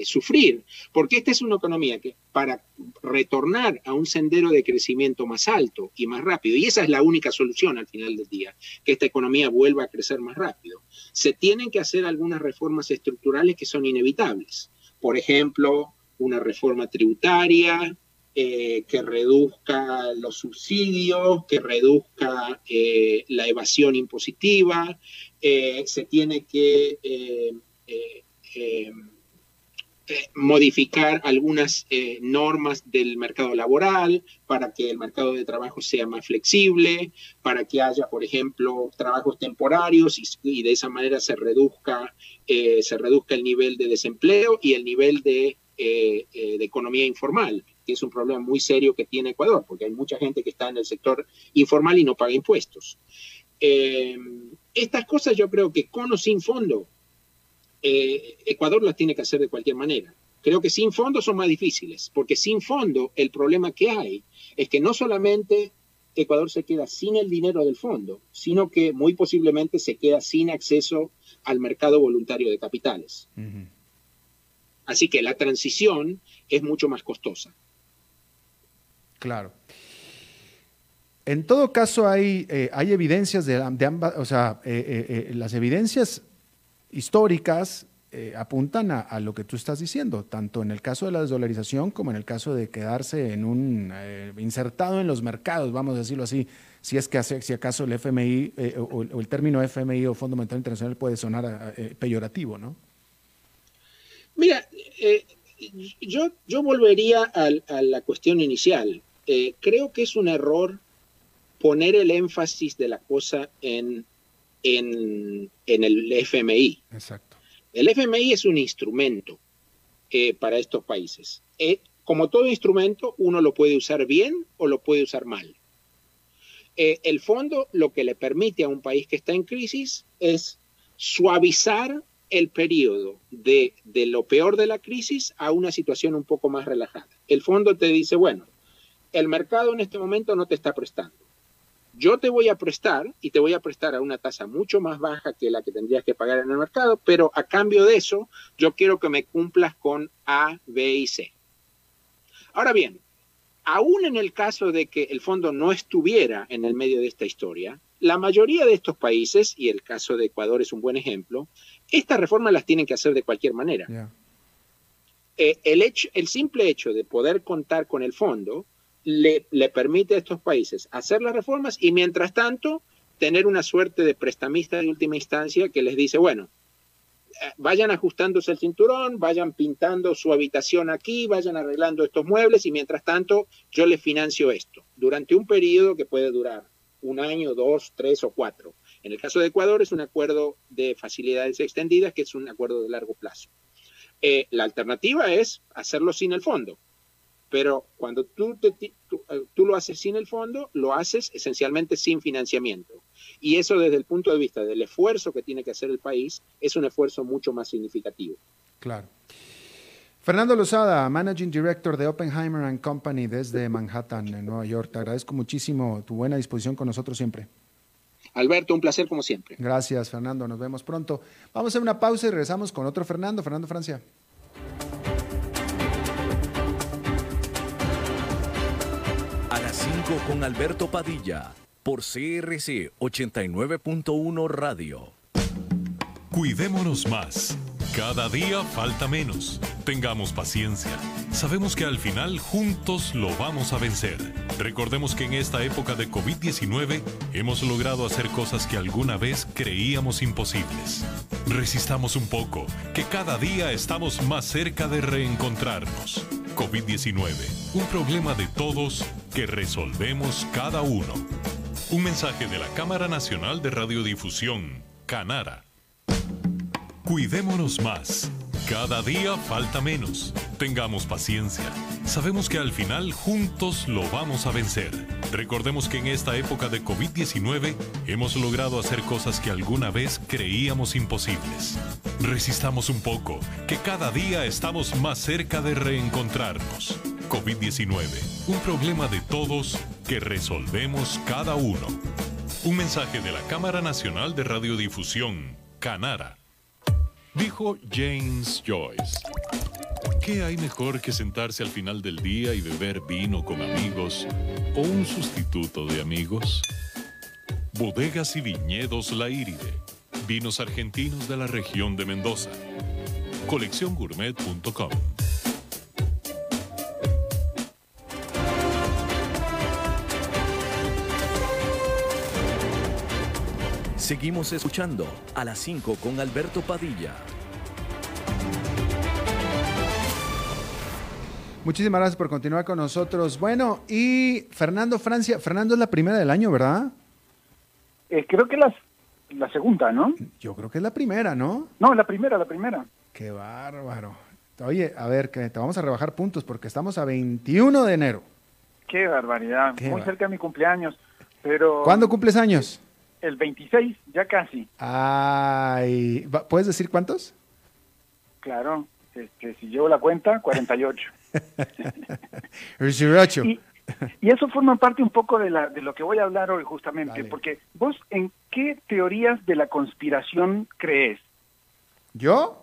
sufrir, porque esta es una economía que para retornar a un sendero de crecimiento más alto y más rápido. Y esa es la única solución al final del día, que esta economía vuelva a crecer más rápido. Se tienen que hacer algunas reformas estructurales que son inevitables. Por ejemplo, una reforma tributaria, eh, que reduzca los subsidios, que reduzca eh, la evasión impositiva, eh, se tiene que eh, modificar algunas eh, normas del mercado laboral para que el mercado de trabajo sea más flexible, para que haya, por ejemplo, trabajos temporarios y, de esa manera se reduzca, eh, se reduzca el nivel de desempleo y el nivel de, de, economía informal, que es un problema muy serio que tiene Ecuador, porque hay mucha gente que está en el sector informal y no paga impuestos. estas cosas yo creo que con o sin fondo eh, Ecuador las tiene que hacer de cualquier manera. Creo que sin fondo son más difíciles, porque sin fondo el problema que hay es que no solamente Ecuador se queda sin el dinero del fondo, sino que muy posiblemente se queda sin acceso al mercado voluntario de capitales. Así que la transición es mucho más costosa. Claro. En todo caso, hay, eh, hay evidencias de, ambas, o sea, eh, las evidencias históricas eh, apuntan a, lo que tú estás diciendo, tanto en el caso de la desdolarización como en el caso de quedarse en un eh, insertado en los mercados, vamos a decirlo así, si es que si acaso el FMI eh, o, el término FMI o Fondo Monetario Internacional puede sonar peyorativo, ¿no? Mira, yo, yo volvería a, la cuestión inicial. creo que es un error poner el énfasis de la cosa en en, el FMI. Exacto. El FMI es un instrumento eh, para estos países. Eh, como todo instrumento, uno lo puede usar bien o lo puede usar mal. Eh, el fondo lo que le permite a un país que está en crisis es suavizar el periodo de, de, lo peor de la crisis a una situación un poco más relajada. El fondo te dice, bueno, el mercado en este momento no te está prestando yo te voy a prestar y te voy a prestar a una tasa mucho más baja que la que tendrías que pagar en el mercado, pero a cambio de eso, yo quiero que me cumplas con A, B y C. Ahora bien, aún en el caso de que el fondo no estuviera en el medio de esta historia, la mayoría de estos países, y el caso de Ecuador es un buen ejemplo, estas reformas las tienen que hacer de cualquier manera. Eh, el, hecho, el simple hecho de poder contar con el fondo le, permite a estos países hacer las reformas y mientras tanto tener una suerte de prestamista de última instancia que les dice, bueno, eh, vayan ajustándose el cinturón, vayan pintando su habitación aquí, vayan arreglando estos muebles y mientras tanto yo les financio esto durante un periodo que puede durar un año, dos, tres o cuatro. En el caso de Ecuador es un acuerdo de facilidades extendidas que es un acuerdo de largo plazo. Eh, la alternativa es hacerlo sin el fondo. Pero cuando tú, eh, tú, lo haces sin el fondo, lo haces esencialmente sin financiamiento. Y eso desde el punto de vista del esfuerzo que tiene que hacer el país es un esfuerzo mucho más significativo. Claro. Fernando Lozada, Managing Director de Oppenheimer Company desde Manhattan, en Nueva York. Te agradezco muchísimo tu buena disposición con nosotros siempre. Alberto, un placer como siempre. Gracias, Fernando. Nos vemos pronto. Vamos a una pausa y regresamos con otro Fernando, Fernando Francia. Con Alberto Padilla por CRC 89.1 Radio. Cuidémonos más. Cada día falta menos. Tengamos paciencia. Sabemos que al final juntos lo vamos a vencer. Recordemos que en esta época de COVID-19 hemos logrado hacer cosas que alguna vez creíamos imposibles. Resistamos un poco, que cada día estamos más cerca de reencontrarnos. COVID-19, un problema de todos que resolvemos cada uno. Un mensaje de la Cámara Nacional de Radiodifusión, Canara. Cuidémonos más. Cada día falta menos. Tengamos paciencia. Sabemos que al final juntos lo vamos a vencer. Recordemos que en esta época de COVID-19 hemos logrado hacer cosas que alguna vez creíamos imposibles. Resistamos un poco, que cada día estamos más cerca de reencontrarnos. COVID-19, un problema de todos que resolvemos cada uno. Un mensaje de la Cámara Nacional de Radiodifusión, Canara. Dijo James Joyce. ¿Qué hay mejor que sentarse al final del día y beber vino con amigos o un sustituto de amigos? Bodegas y viñedos La Iride. Vinos argentinos de la región de Mendoza. Colecciongourmet.com Seguimos escuchando a las 5 con Alberto Padilla. Muchísimas gracias por continuar con nosotros. Bueno, y Fernando Francia, Fernando es la primera del año, ¿verdad? Eh, creo que la, la segunda, ¿no? Yo creo que es la primera, ¿no? No, la primera, la primera. Qué bárbaro. Oye, a ver, que te vamos a rebajar puntos porque estamos a 21 de enero. Qué barbaridad. Qué Muy bar- cerca de mi cumpleaños. Pero ¿Cuándo cumples años? el 26, ya casi. Ay, ¿va- ¿puedes decir cuántos? Claro. Este, si llevo la cuenta, 48. 18. y, y eso forma parte un poco de, la, de lo que voy a hablar hoy justamente, Dale. porque vos en qué teorías de la conspiración crees? ¿Yo?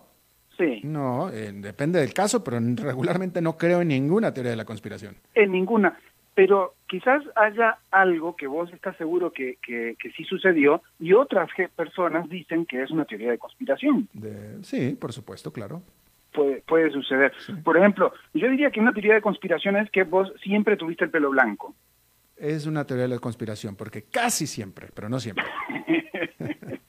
Sí, No, eh, depende del caso, pero regularmente no creo en ninguna teoría de la conspiración. en ninguna. Pero quizás haya algo que vos estás seguro que, que, que sí sucedió y otras personas dicen que es una teoría de conspiración. De- sí, por supuesto, claro. Puede, puede suceder. Por ejemplo, yo diría que una teoría de conspiración es que vos siempre tuviste el pelo blanco. Es una teoría de la conspiración, porque casi siempre, pero no siempre.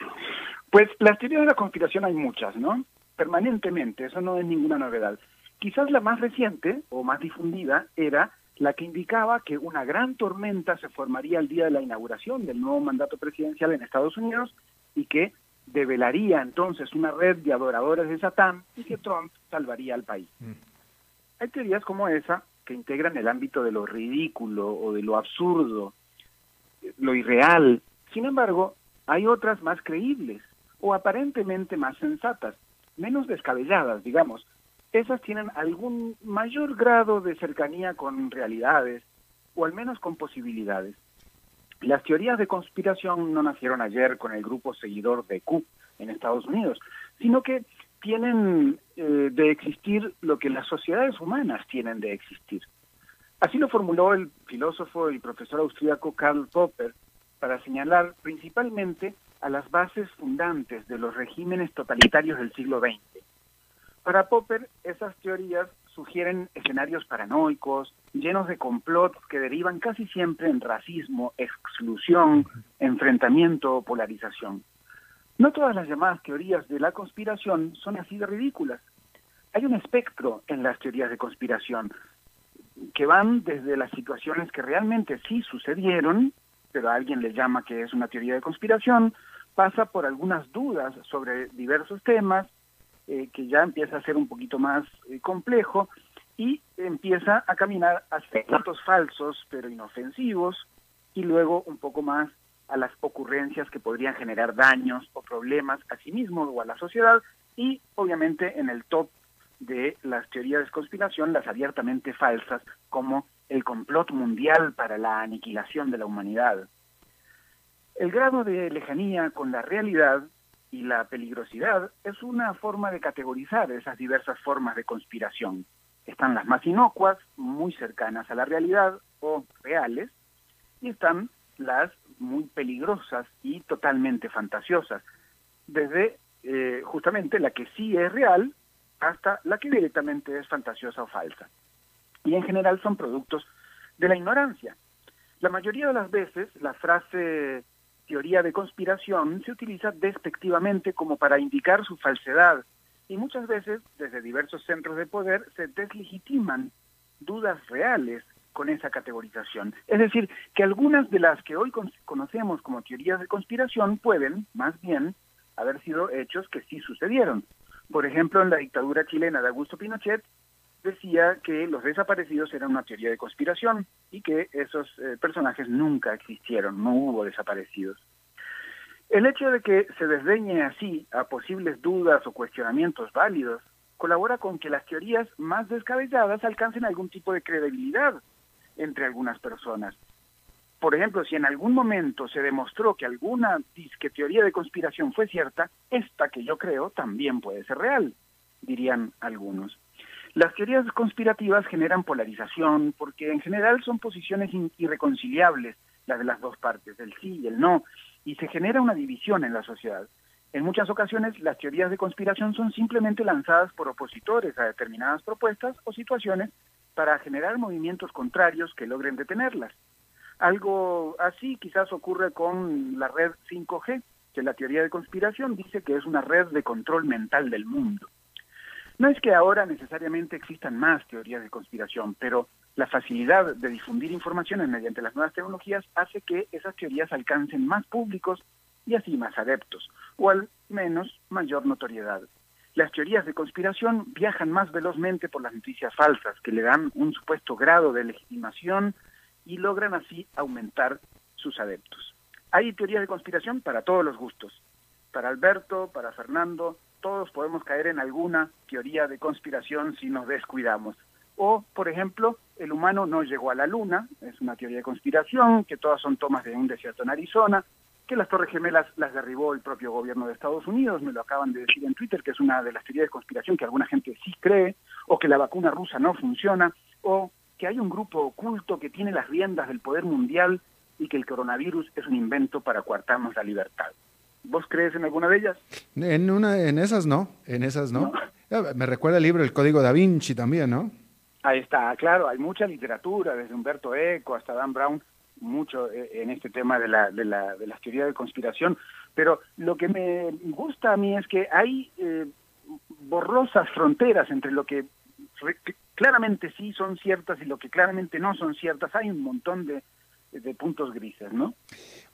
Pues las teorías de la conspiración hay muchas, ¿no? Permanentemente, eso no es ninguna novedad. Quizás la más reciente o más difundida era la que indicaba que una gran tormenta se formaría el día de la inauguración del nuevo mandato presidencial en Estados Unidos y que develaría entonces una red de adoradores de Satán y que Trump salvaría al país. Hay teorías como esa que integran el ámbito de lo ridículo o de lo absurdo, lo irreal. Sin embargo, hay otras más creíbles o aparentemente más sensatas, menos descabelladas, digamos. Esas tienen algún mayor grado de cercanía con realidades o al menos con posibilidades. Las teorías de conspiración no nacieron ayer con el grupo seguidor de Q en Estados Unidos, sino que tienen eh, de existir lo que las sociedades humanas tienen de existir. Así lo formuló el filósofo y profesor austríaco Karl Popper para señalar principalmente a las bases fundantes de los regímenes totalitarios del siglo XX. Para Popper, esas teorías sugieren escenarios paranoicos, llenos de complots que derivan casi siempre en racismo, exclusión, enfrentamiento o polarización. No todas las llamadas teorías de la conspiración son así de ridículas. Hay un espectro en las teorías de conspiración que van desde las situaciones que realmente sí sucedieron, pero a alguien le llama que es una teoría de conspiración, pasa por algunas dudas sobre diversos temas, eh, que ya empieza a ser un poquito más eh, complejo, y empieza a caminar hacia datos falsos pero inofensivos, y luego un poco más a las ocurrencias que podrían generar daños o problemas a sí mismo o a la sociedad, y obviamente en el top de las teorías de conspiración, las abiertamente falsas, como el complot mundial para la aniquilación de la humanidad. El grado de lejanía con la realidad y la peligrosidad es una forma de categorizar esas diversas formas de conspiración. Están las más inocuas, muy cercanas a la realidad o reales, y están las muy peligrosas y totalmente fantasiosas, desde eh, justamente la que sí es real hasta la que directamente es fantasiosa o falsa. Y en general son productos de la ignorancia. La mayoría de las veces la frase teoría de conspiración se utiliza despectivamente como para indicar su falsedad y muchas veces desde diversos centros de poder se deslegitiman dudas reales con esa categorización. Es decir, que algunas de las que hoy conocemos como teorías de conspiración pueden, más bien, haber sido hechos que sí sucedieron. Por ejemplo, en la dictadura chilena de Augusto Pinochet decía que los desaparecidos eran una teoría de conspiración y que esos eh, personajes nunca existieron, no hubo desaparecidos. El hecho de que se desdeñe así a posibles dudas o cuestionamientos válidos colabora con que las teorías más descabelladas alcancen algún tipo de credibilidad entre algunas personas. Por ejemplo, si en algún momento se demostró que alguna disque teoría de conspiración fue cierta, esta que yo creo también puede ser real, dirían algunos. Las teorías conspirativas generan polarización porque en general son posiciones irreconciliables, las de las dos partes, el sí y el no, y se genera una división en la sociedad. En muchas ocasiones las teorías de conspiración son simplemente lanzadas por opositores a determinadas propuestas o situaciones para generar movimientos contrarios que logren detenerlas. Algo así quizás ocurre con la red 5G, que la teoría de conspiración dice que es una red de control mental del mundo. No es que ahora necesariamente existan más teorías de conspiración, pero la facilidad de difundir informaciones mediante las nuevas tecnologías hace que esas teorías alcancen más públicos y así más adeptos, o al menos mayor notoriedad. Las teorías de conspiración viajan más velozmente por las noticias falsas, que le dan un supuesto grado de legitimación y logran así aumentar sus adeptos. Hay teorías de conspiración para todos los gustos. Para Alberto, para Fernando, todos podemos caer en alguna teoría de conspiración si nos descuidamos. O, por ejemplo, el humano no llegó a la luna, es una teoría de conspiración, que todas son tomas de un desierto en Arizona, que las Torres Gemelas las derribó el propio gobierno de Estados Unidos, me lo acaban de decir en Twitter, que es una de las teorías de conspiración que alguna gente sí cree, o que la vacuna rusa no funciona, o que hay un grupo oculto que tiene las riendas del poder mundial y que el coronavirus es un invento para coartarnos la libertad. ¿Vos crees en alguna de ellas? En una, en esas no, en esas no. Ah, me recuerda el libro El Código da Vinci también, ¿no? Ahí está, claro, hay mucha literatura, desde Humberto Eco hasta Dan Brown, mucho eh, en este tema de la, de la, de las teorías de conspiración, pero lo que me gusta a mí es que hay eh, borrosas fronteras entre lo que claramente sí son ciertas y lo que claramente no son ciertas. Hay un montón de, de puntos grises, ¿no?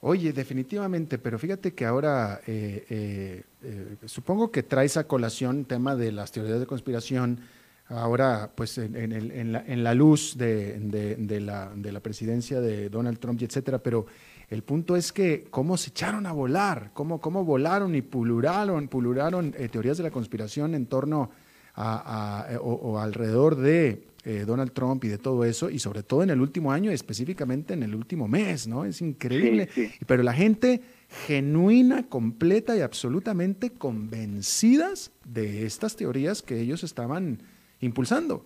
Oye, definitivamente, pero fíjate que ahora eh, eh, eh, supongo que traes a colación tema de las teorías de conspiración, ahora pues en, la, luz de, la, presidencia de Donald Trump y etcétera, pero el punto es que cómo se echaron a volar, cómo, cómo volaron y pulularon, pulularon teorías de la conspiración en torno a, o alrededor de eh, Donald Trump y de todo eso, y sobre todo en el último año, específicamente en el último mes, ¿no? Es increíble. Pero la gente genuina, completa y absolutamente convencidas de estas teorías que ellos estaban impulsando.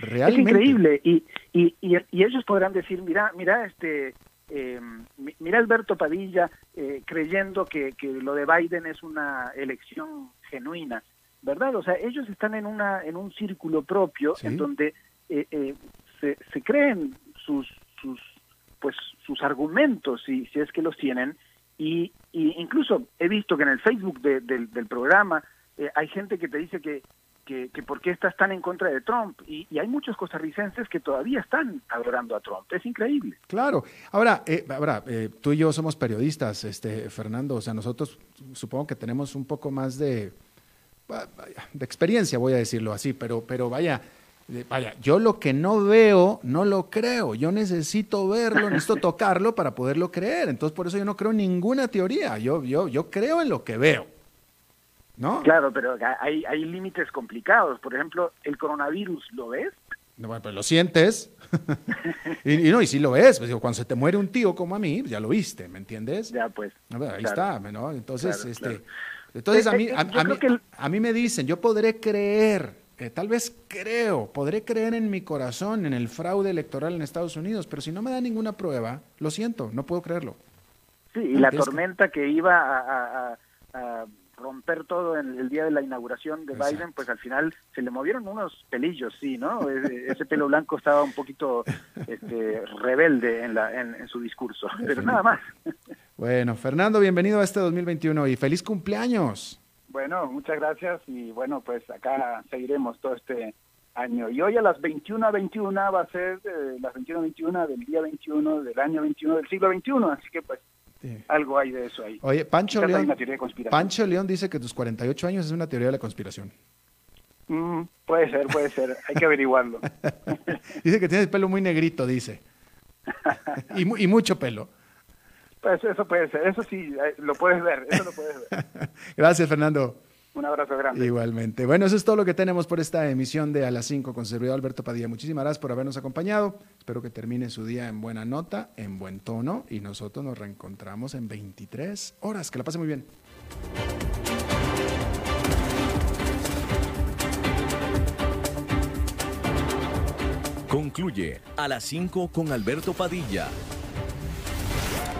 Realmente. Es increíble. Y, y, y, ellos podrán decir, mira, mira, este, eh, mira Alberto Padilla eh, creyendo que, que lo de Biden es una elección genuina. ¿verdad? O sea, ellos están en una en un círculo propio en donde eh, eh, se, creen sus sus pues sus argumentos si, si es que los tienen y, incluso he visto que en el Facebook del programa eh, hay gente que te dice que, que, que, por qué estás tan en contra de Trump y, hay muchos costarricenses que todavía están adorando a Trump. Es increíble. Claro. Ahora ahora tú y yo somos periodistas este Fernando o sea nosotros supongo que tenemos un poco más de de experiencia, voy a decirlo así, pero, pero vaya, vaya, yo lo que no veo, no lo creo. Yo necesito verlo, necesito tocarlo para poderlo creer. Entonces, por eso yo no creo en ninguna teoría. Yo, yo, yo creo en lo que veo. ¿No? Claro, pero hay, hay límites complicados. Por ejemplo, el coronavirus, ¿lo ves? No, bueno, pues lo sientes. y, no, y si lo ves, pues cuando se te muere un tío como a mí, ya lo viste, ¿me entiendes? Ya, pues. ahí está, ¿no? Entonces, este. Entonces, a mí, a, mí, me dicen, yo podré creer, eh, tal vez creo, podré creer en mi corazón en el fraude electoral en Estados Unidos, pero si no me da ninguna prueba, lo siento, no puedo creerlo. Sí, y la tormenta que iba a, romper todo en el día de la inauguración de Biden, pues al final se le movieron unos pelillos, sí, ¿no? Ese pelo blanco estaba un poquito este, rebelde en, la, en, su discurso, pero nada más. Bueno, Fernando, bienvenido a este 2021 y feliz cumpleaños. Bueno, muchas gracias y bueno, pues acá seguiremos todo este año. Y hoy a las 21.21 va a ser eh, las 21.21 del día 21 del año 21 del siglo 21, así que pues algo hay de eso ahí. Oye, Pancho León, Pancho León dice que tus 48 años es una teoría de la conspiración. Mm, puede ser, puede ser, hay que averiguarlo. dice que tienes pelo muy negrito, dice. y, y mucho pelo. Pues eso puede ser, eso sí, eh, lo puedes ver, eso lo puedes ver. Gracias, Fernando. Un abrazo grande. Igualmente. Bueno, eso es todo lo que tenemos por esta emisión de A las 5 con servidor Alberto Padilla. Muchísimas gracias por habernos acompañado. Espero que termine su día en buena nota, en buen tono y nosotros nos reencontramos en 23 horas. Que la pase muy bien. Concluye A las 5 con Alberto Padilla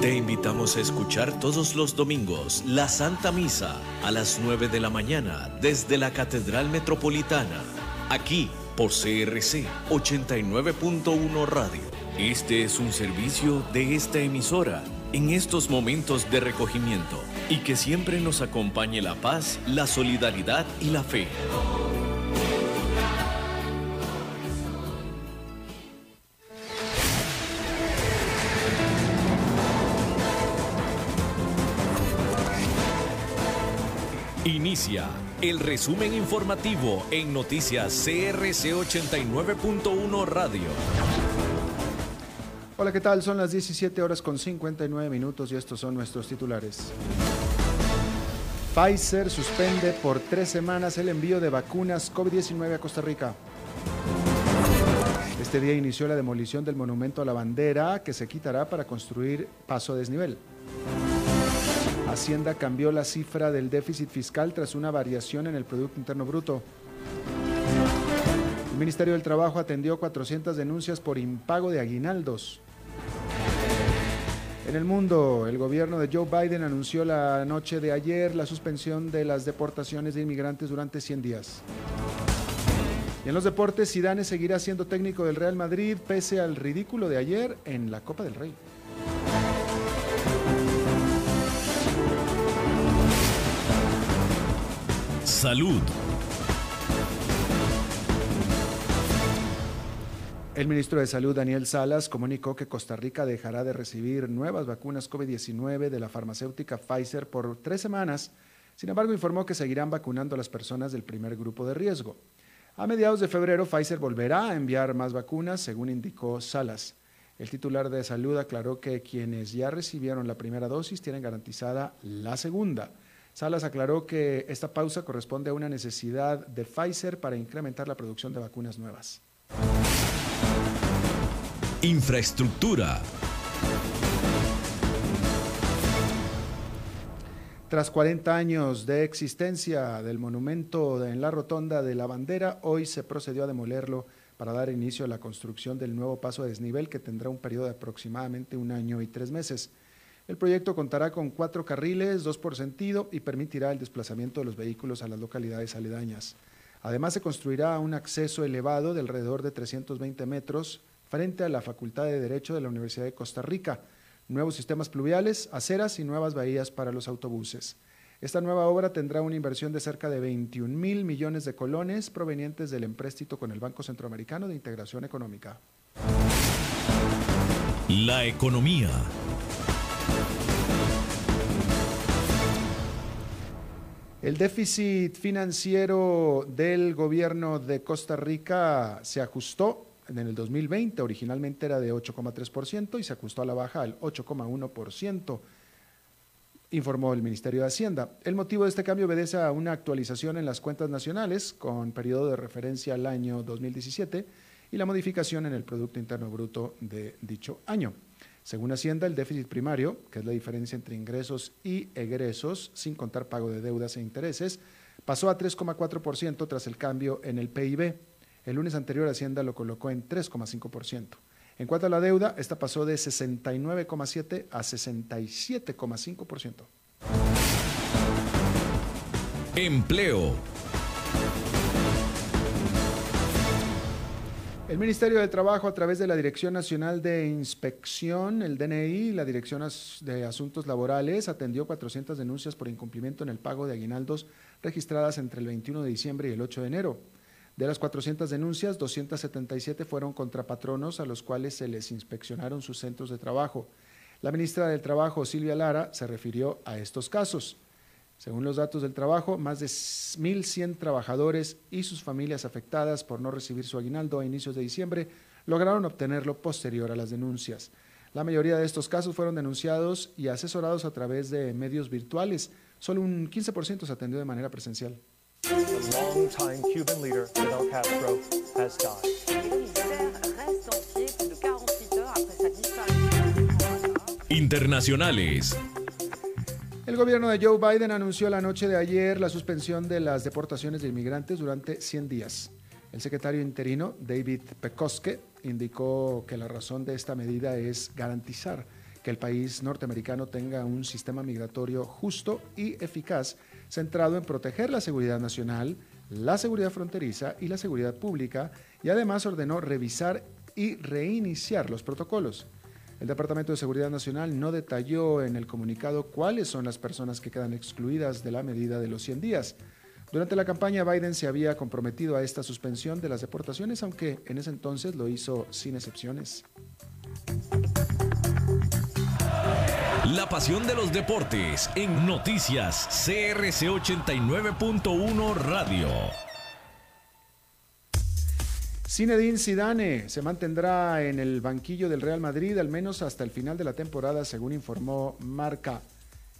Te invitamos a escuchar todos los domingos la Santa Misa a las 9 de la mañana desde la Catedral Metropolitana, aquí por CRC 89.1 Radio. Este es un servicio de esta emisora en estos momentos de recogimiento y que siempre nos acompañe la paz, la solidaridad y la fe. Inicia el resumen informativo en noticias CRC 89.1 Radio. Hola, ¿qué tal? Son las 17 horas con 59 minutos y estos son nuestros titulares. Pfizer suspende por tres semanas el envío de vacunas COVID-19 a Costa Rica. Este día inició la demolición del monumento a la bandera que se quitará para construir paso desnivel. Hacienda cambió la cifra del déficit fiscal tras una variación en el Producto Interno Bruto. El Ministerio del Trabajo atendió 400 denuncias por impago de aguinaldos. En el mundo, el gobierno de Joe Biden anunció la noche de ayer la suspensión de las deportaciones de inmigrantes durante 100 días. Y en los deportes, Zidane seguirá siendo técnico del Real Madrid pese al ridículo de ayer en la Copa del Rey. Salud. El ministro de Salud, Daniel Salas, comunicó que Costa Rica dejará de recibir nuevas vacunas COVID-19 de la farmacéutica Pfizer por tres semanas. Sin embargo, informó que seguirán vacunando a las personas del primer grupo de riesgo. A mediados de febrero, Pfizer volverá a enviar más vacunas, según indicó Salas. El titular de salud aclaró que quienes ya recibieron la primera dosis tienen garantizada la segunda. Salas aclaró que esta pausa corresponde a una necesidad de Pfizer para incrementar la producción de vacunas nuevas. Infraestructura. Tras 40 años de existencia del monumento en la rotonda de la bandera, hoy se procedió a demolerlo para dar inicio a la construcción del nuevo paso de desnivel que tendrá un periodo de aproximadamente un año y tres meses. El proyecto contará con cuatro carriles, dos por sentido, y permitirá el desplazamiento de los vehículos a las localidades aledañas. Además, se construirá un acceso elevado de alrededor de 320 metros frente a la Facultad de Derecho de la Universidad de Costa Rica, nuevos sistemas pluviales, aceras y nuevas bahías para los autobuses. Esta nueva obra tendrá una inversión de cerca de 21 mil millones de colones provenientes del empréstito con el Banco Centroamericano de Integración Económica. La economía. El déficit financiero del gobierno de Costa Rica se ajustó en el 2020, originalmente era de 8,3% y se ajustó a la baja al 8,1%. informó el Ministerio de Hacienda. El motivo de este cambio obedece a una actualización en las cuentas nacionales con periodo de referencia al año 2017 y la modificación en el Producto Interno Bruto de dicho año. Según Hacienda, el déficit primario, que es la diferencia entre ingresos y egresos, sin contar pago de deudas e intereses, pasó a 3,4% tras el cambio en el PIB. El lunes anterior Hacienda lo colocó en 3,5%. En cuanto a la deuda, esta pasó de 69,7 a 67,5%. Empleo. El Ministerio de Trabajo, a través de la Dirección Nacional de Inspección, el DNI, la Dirección de Asuntos Laborales, atendió 400 denuncias por incumplimiento en el pago de aguinaldos registradas entre el 21 de diciembre y el 8 de enero. De las 400 denuncias, 277 fueron contra patronos a los cuales se les inspeccionaron sus centros de trabajo. La ministra del Trabajo, Silvia Lara, se refirió a estos casos. Según los datos del trabajo, más de 1.100 trabajadores y sus familias afectadas por no recibir su aguinaldo a inicios de diciembre lograron obtenerlo posterior a las denuncias. La mayoría de estos casos fueron denunciados y asesorados a través de medios virtuales. Solo un 15% se atendió de manera presencial. Internacionales. El gobierno de Joe Biden anunció la noche de ayer la suspensión de las deportaciones de inmigrantes durante 100 días. El secretario interino, David Pekoske, indicó que la razón de esta medida es garantizar que el país norteamericano tenga un sistema migratorio justo y eficaz, centrado en proteger la seguridad nacional, la seguridad fronteriza y la seguridad pública, y además ordenó revisar y reiniciar los protocolos. El Departamento de Seguridad Nacional no detalló en el comunicado cuáles son las personas que quedan excluidas de la medida de los 100 días. Durante la campaña, Biden se había comprometido a esta suspensión de las deportaciones, aunque en ese entonces lo hizo sin excepciones. La pasión de los deportes en noticias CRC 89.1 Radio. Zinedine Zidane se mantendrá en el banquillo del Real Madrid al menos hasta el final de la temporada, según informó Marca.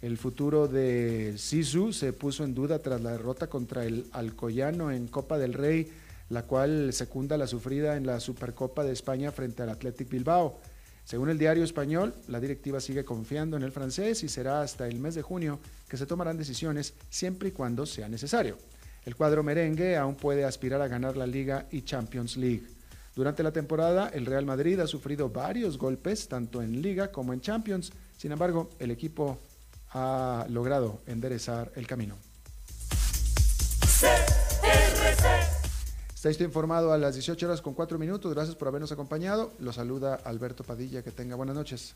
El futuro de Sisu se puso en duda tras la derrota contra el Alcoyano en Copa del Rey, la cual secunda la sufrida en la Supercopa de España frente al Athletic Bilbao. Según el diario español, la directiva sigue confiando en el francés y será hasta el mes de junio que se tomarán decisiones siempre y cuando sea necesario. El cuadro merengue aún puede aspirar a ganar la Liga y Champions League. Durante la temporada, el Real Madrid ha sufrido varios golpes, tanto en Liga como en Champions. Sin embargo, el equipo ha logrado enderezar el camino. Está esto informado a las 18 horas con 4 minutos. Gracias por habernos acompañado. Lo saluda Alberto Padilla. Que tenga buenas noches.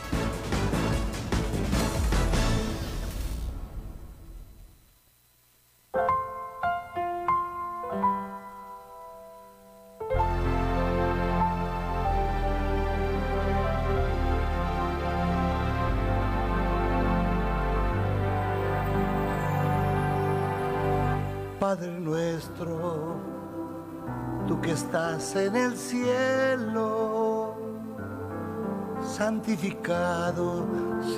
Estás en el cielo, santificado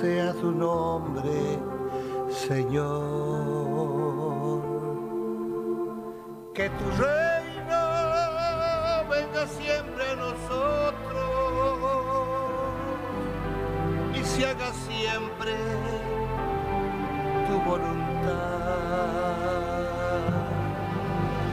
sea tu nombre, Señor. Que tu reino venga siempre a nosotros y se haga siempre tu voluntad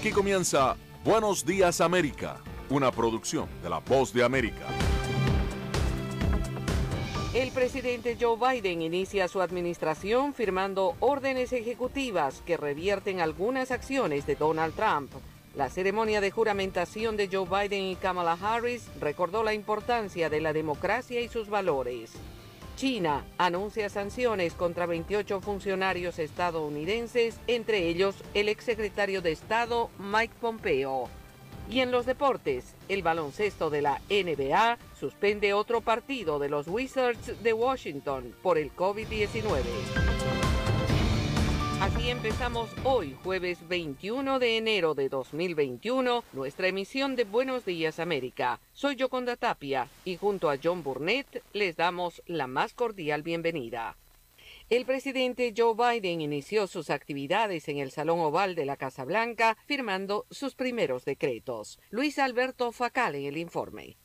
Aquí comienza Buenos Días América, una producción de La Voz de América. El presidente Joe Biden inicia su administración firmando órdenes ejecutivas que revierten algunas acciones de Donald Trump. La ceremonia de juramentación de Joe Biden y Kamala Harris recordó la importancia de la democracia y sus valores. China anuncia sanciones contra 28 funcionarios estadounidenses, entre ellos el exsecretario de Estado Mike Pompeo. Y en los deportes, el baloncesto de la NBA suspende otro partido de los Wizards de Washington por el COVID-19. Así empezamos hoy, jueves 21 de enero de 2021, nuestra emisión de Buenos Días América. Soy Yoconda Tapia y junto a John Burnett les damos la más cordial bienvenida. El presidente Joe Biden inició sus actividades en el Salón Oval de la Casa Blanca firmando sus primeros decretos. Luis Alberto Facal en el informe.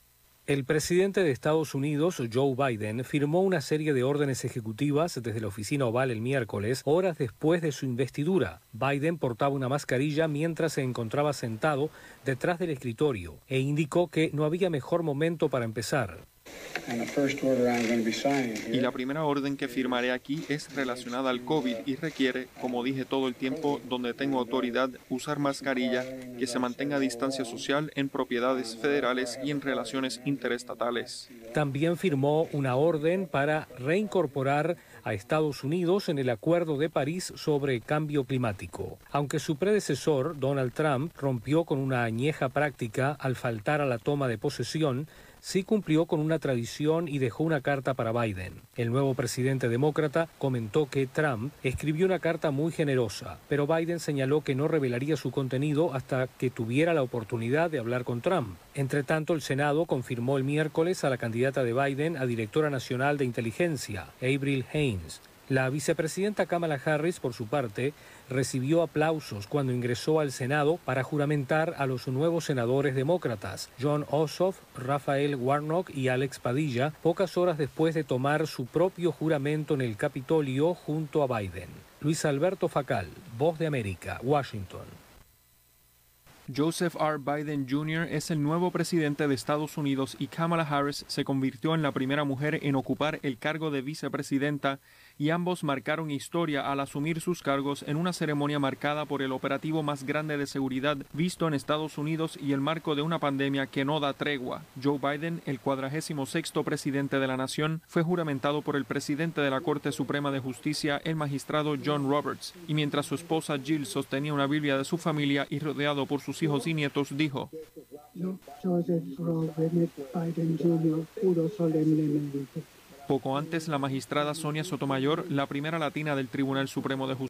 El presidente de Estados Unidos, Joe Biden, firmó una serie de órdenes ejecutivas desde la oficina oval el miércoles, horas después de su investidura. Biden portaba una mascarilla mientras se encontraba sentado detrás del escritorio e indicó que no había mejor momento para empezar. Y la primera orden que firmaré aquí es relacionada al COVID y requiere, como dije todo el tiempo, donde tengo autoridad, usar mascarilla, que se mantenga distancia social en propiedades federales y en relaciones interestatales. También firmó una orden para reincorporar a Estados Unidos en el Acuerdo de París sobre cambio climático. Aunque su predecesor, Donald Trump, rompió con una añeja práctica al faltar a la toma de posesión, sí cumplió con una tradición y dejó una carta para Biden. El nuevo presidente demócrata comentó que Trump escribió una carta muy generosa, pero Biden señaló que no revelaría su contenido hasta que tuviera la oportunidad de hablar con Trump. Entre tanto, el Senado confirmó el miércoles a la candidata de Biden a directora nacional de inteligencia, Avril Haines. La vicepresidenta Kamala Harris, por su parte, recibió aplausos cuando ingresó al Senado para juramentar a los nuevos senadores demócratas, John Ossoff, Rafael Warnock y Alex Padilla, pocas horas después de tomar su propio juramento en el Capitolio junto a Biden. Luis Alberto Facal, Voz de América, Washington. Joseph R. Biden Jr. es el nuevo presidente de Estados Unidos y Kamala Harris se convirtió en la primera mujer en ocupar el cargo de vicepresidenta y ambos marcaron historia al asumir sus cargos en una ceremonia marcada por el operativo más grande de seguridad visto en Estados Unidos y el marco de una pandemia que no da tregua. Joe Biden, el cuadragésimo sexto presidente de la nación, fue juramentado por el presidente de la Corte Suprema de Justicia, el magistrado John Roberts, y mientras su esposa Jill sostenía una Biblia de su familia y rodeado por sus hijos y nietos, dijo, poco antes, la magistrada Sonia Sotomayor, la primera latina del Tribunal Supremo de Justicia,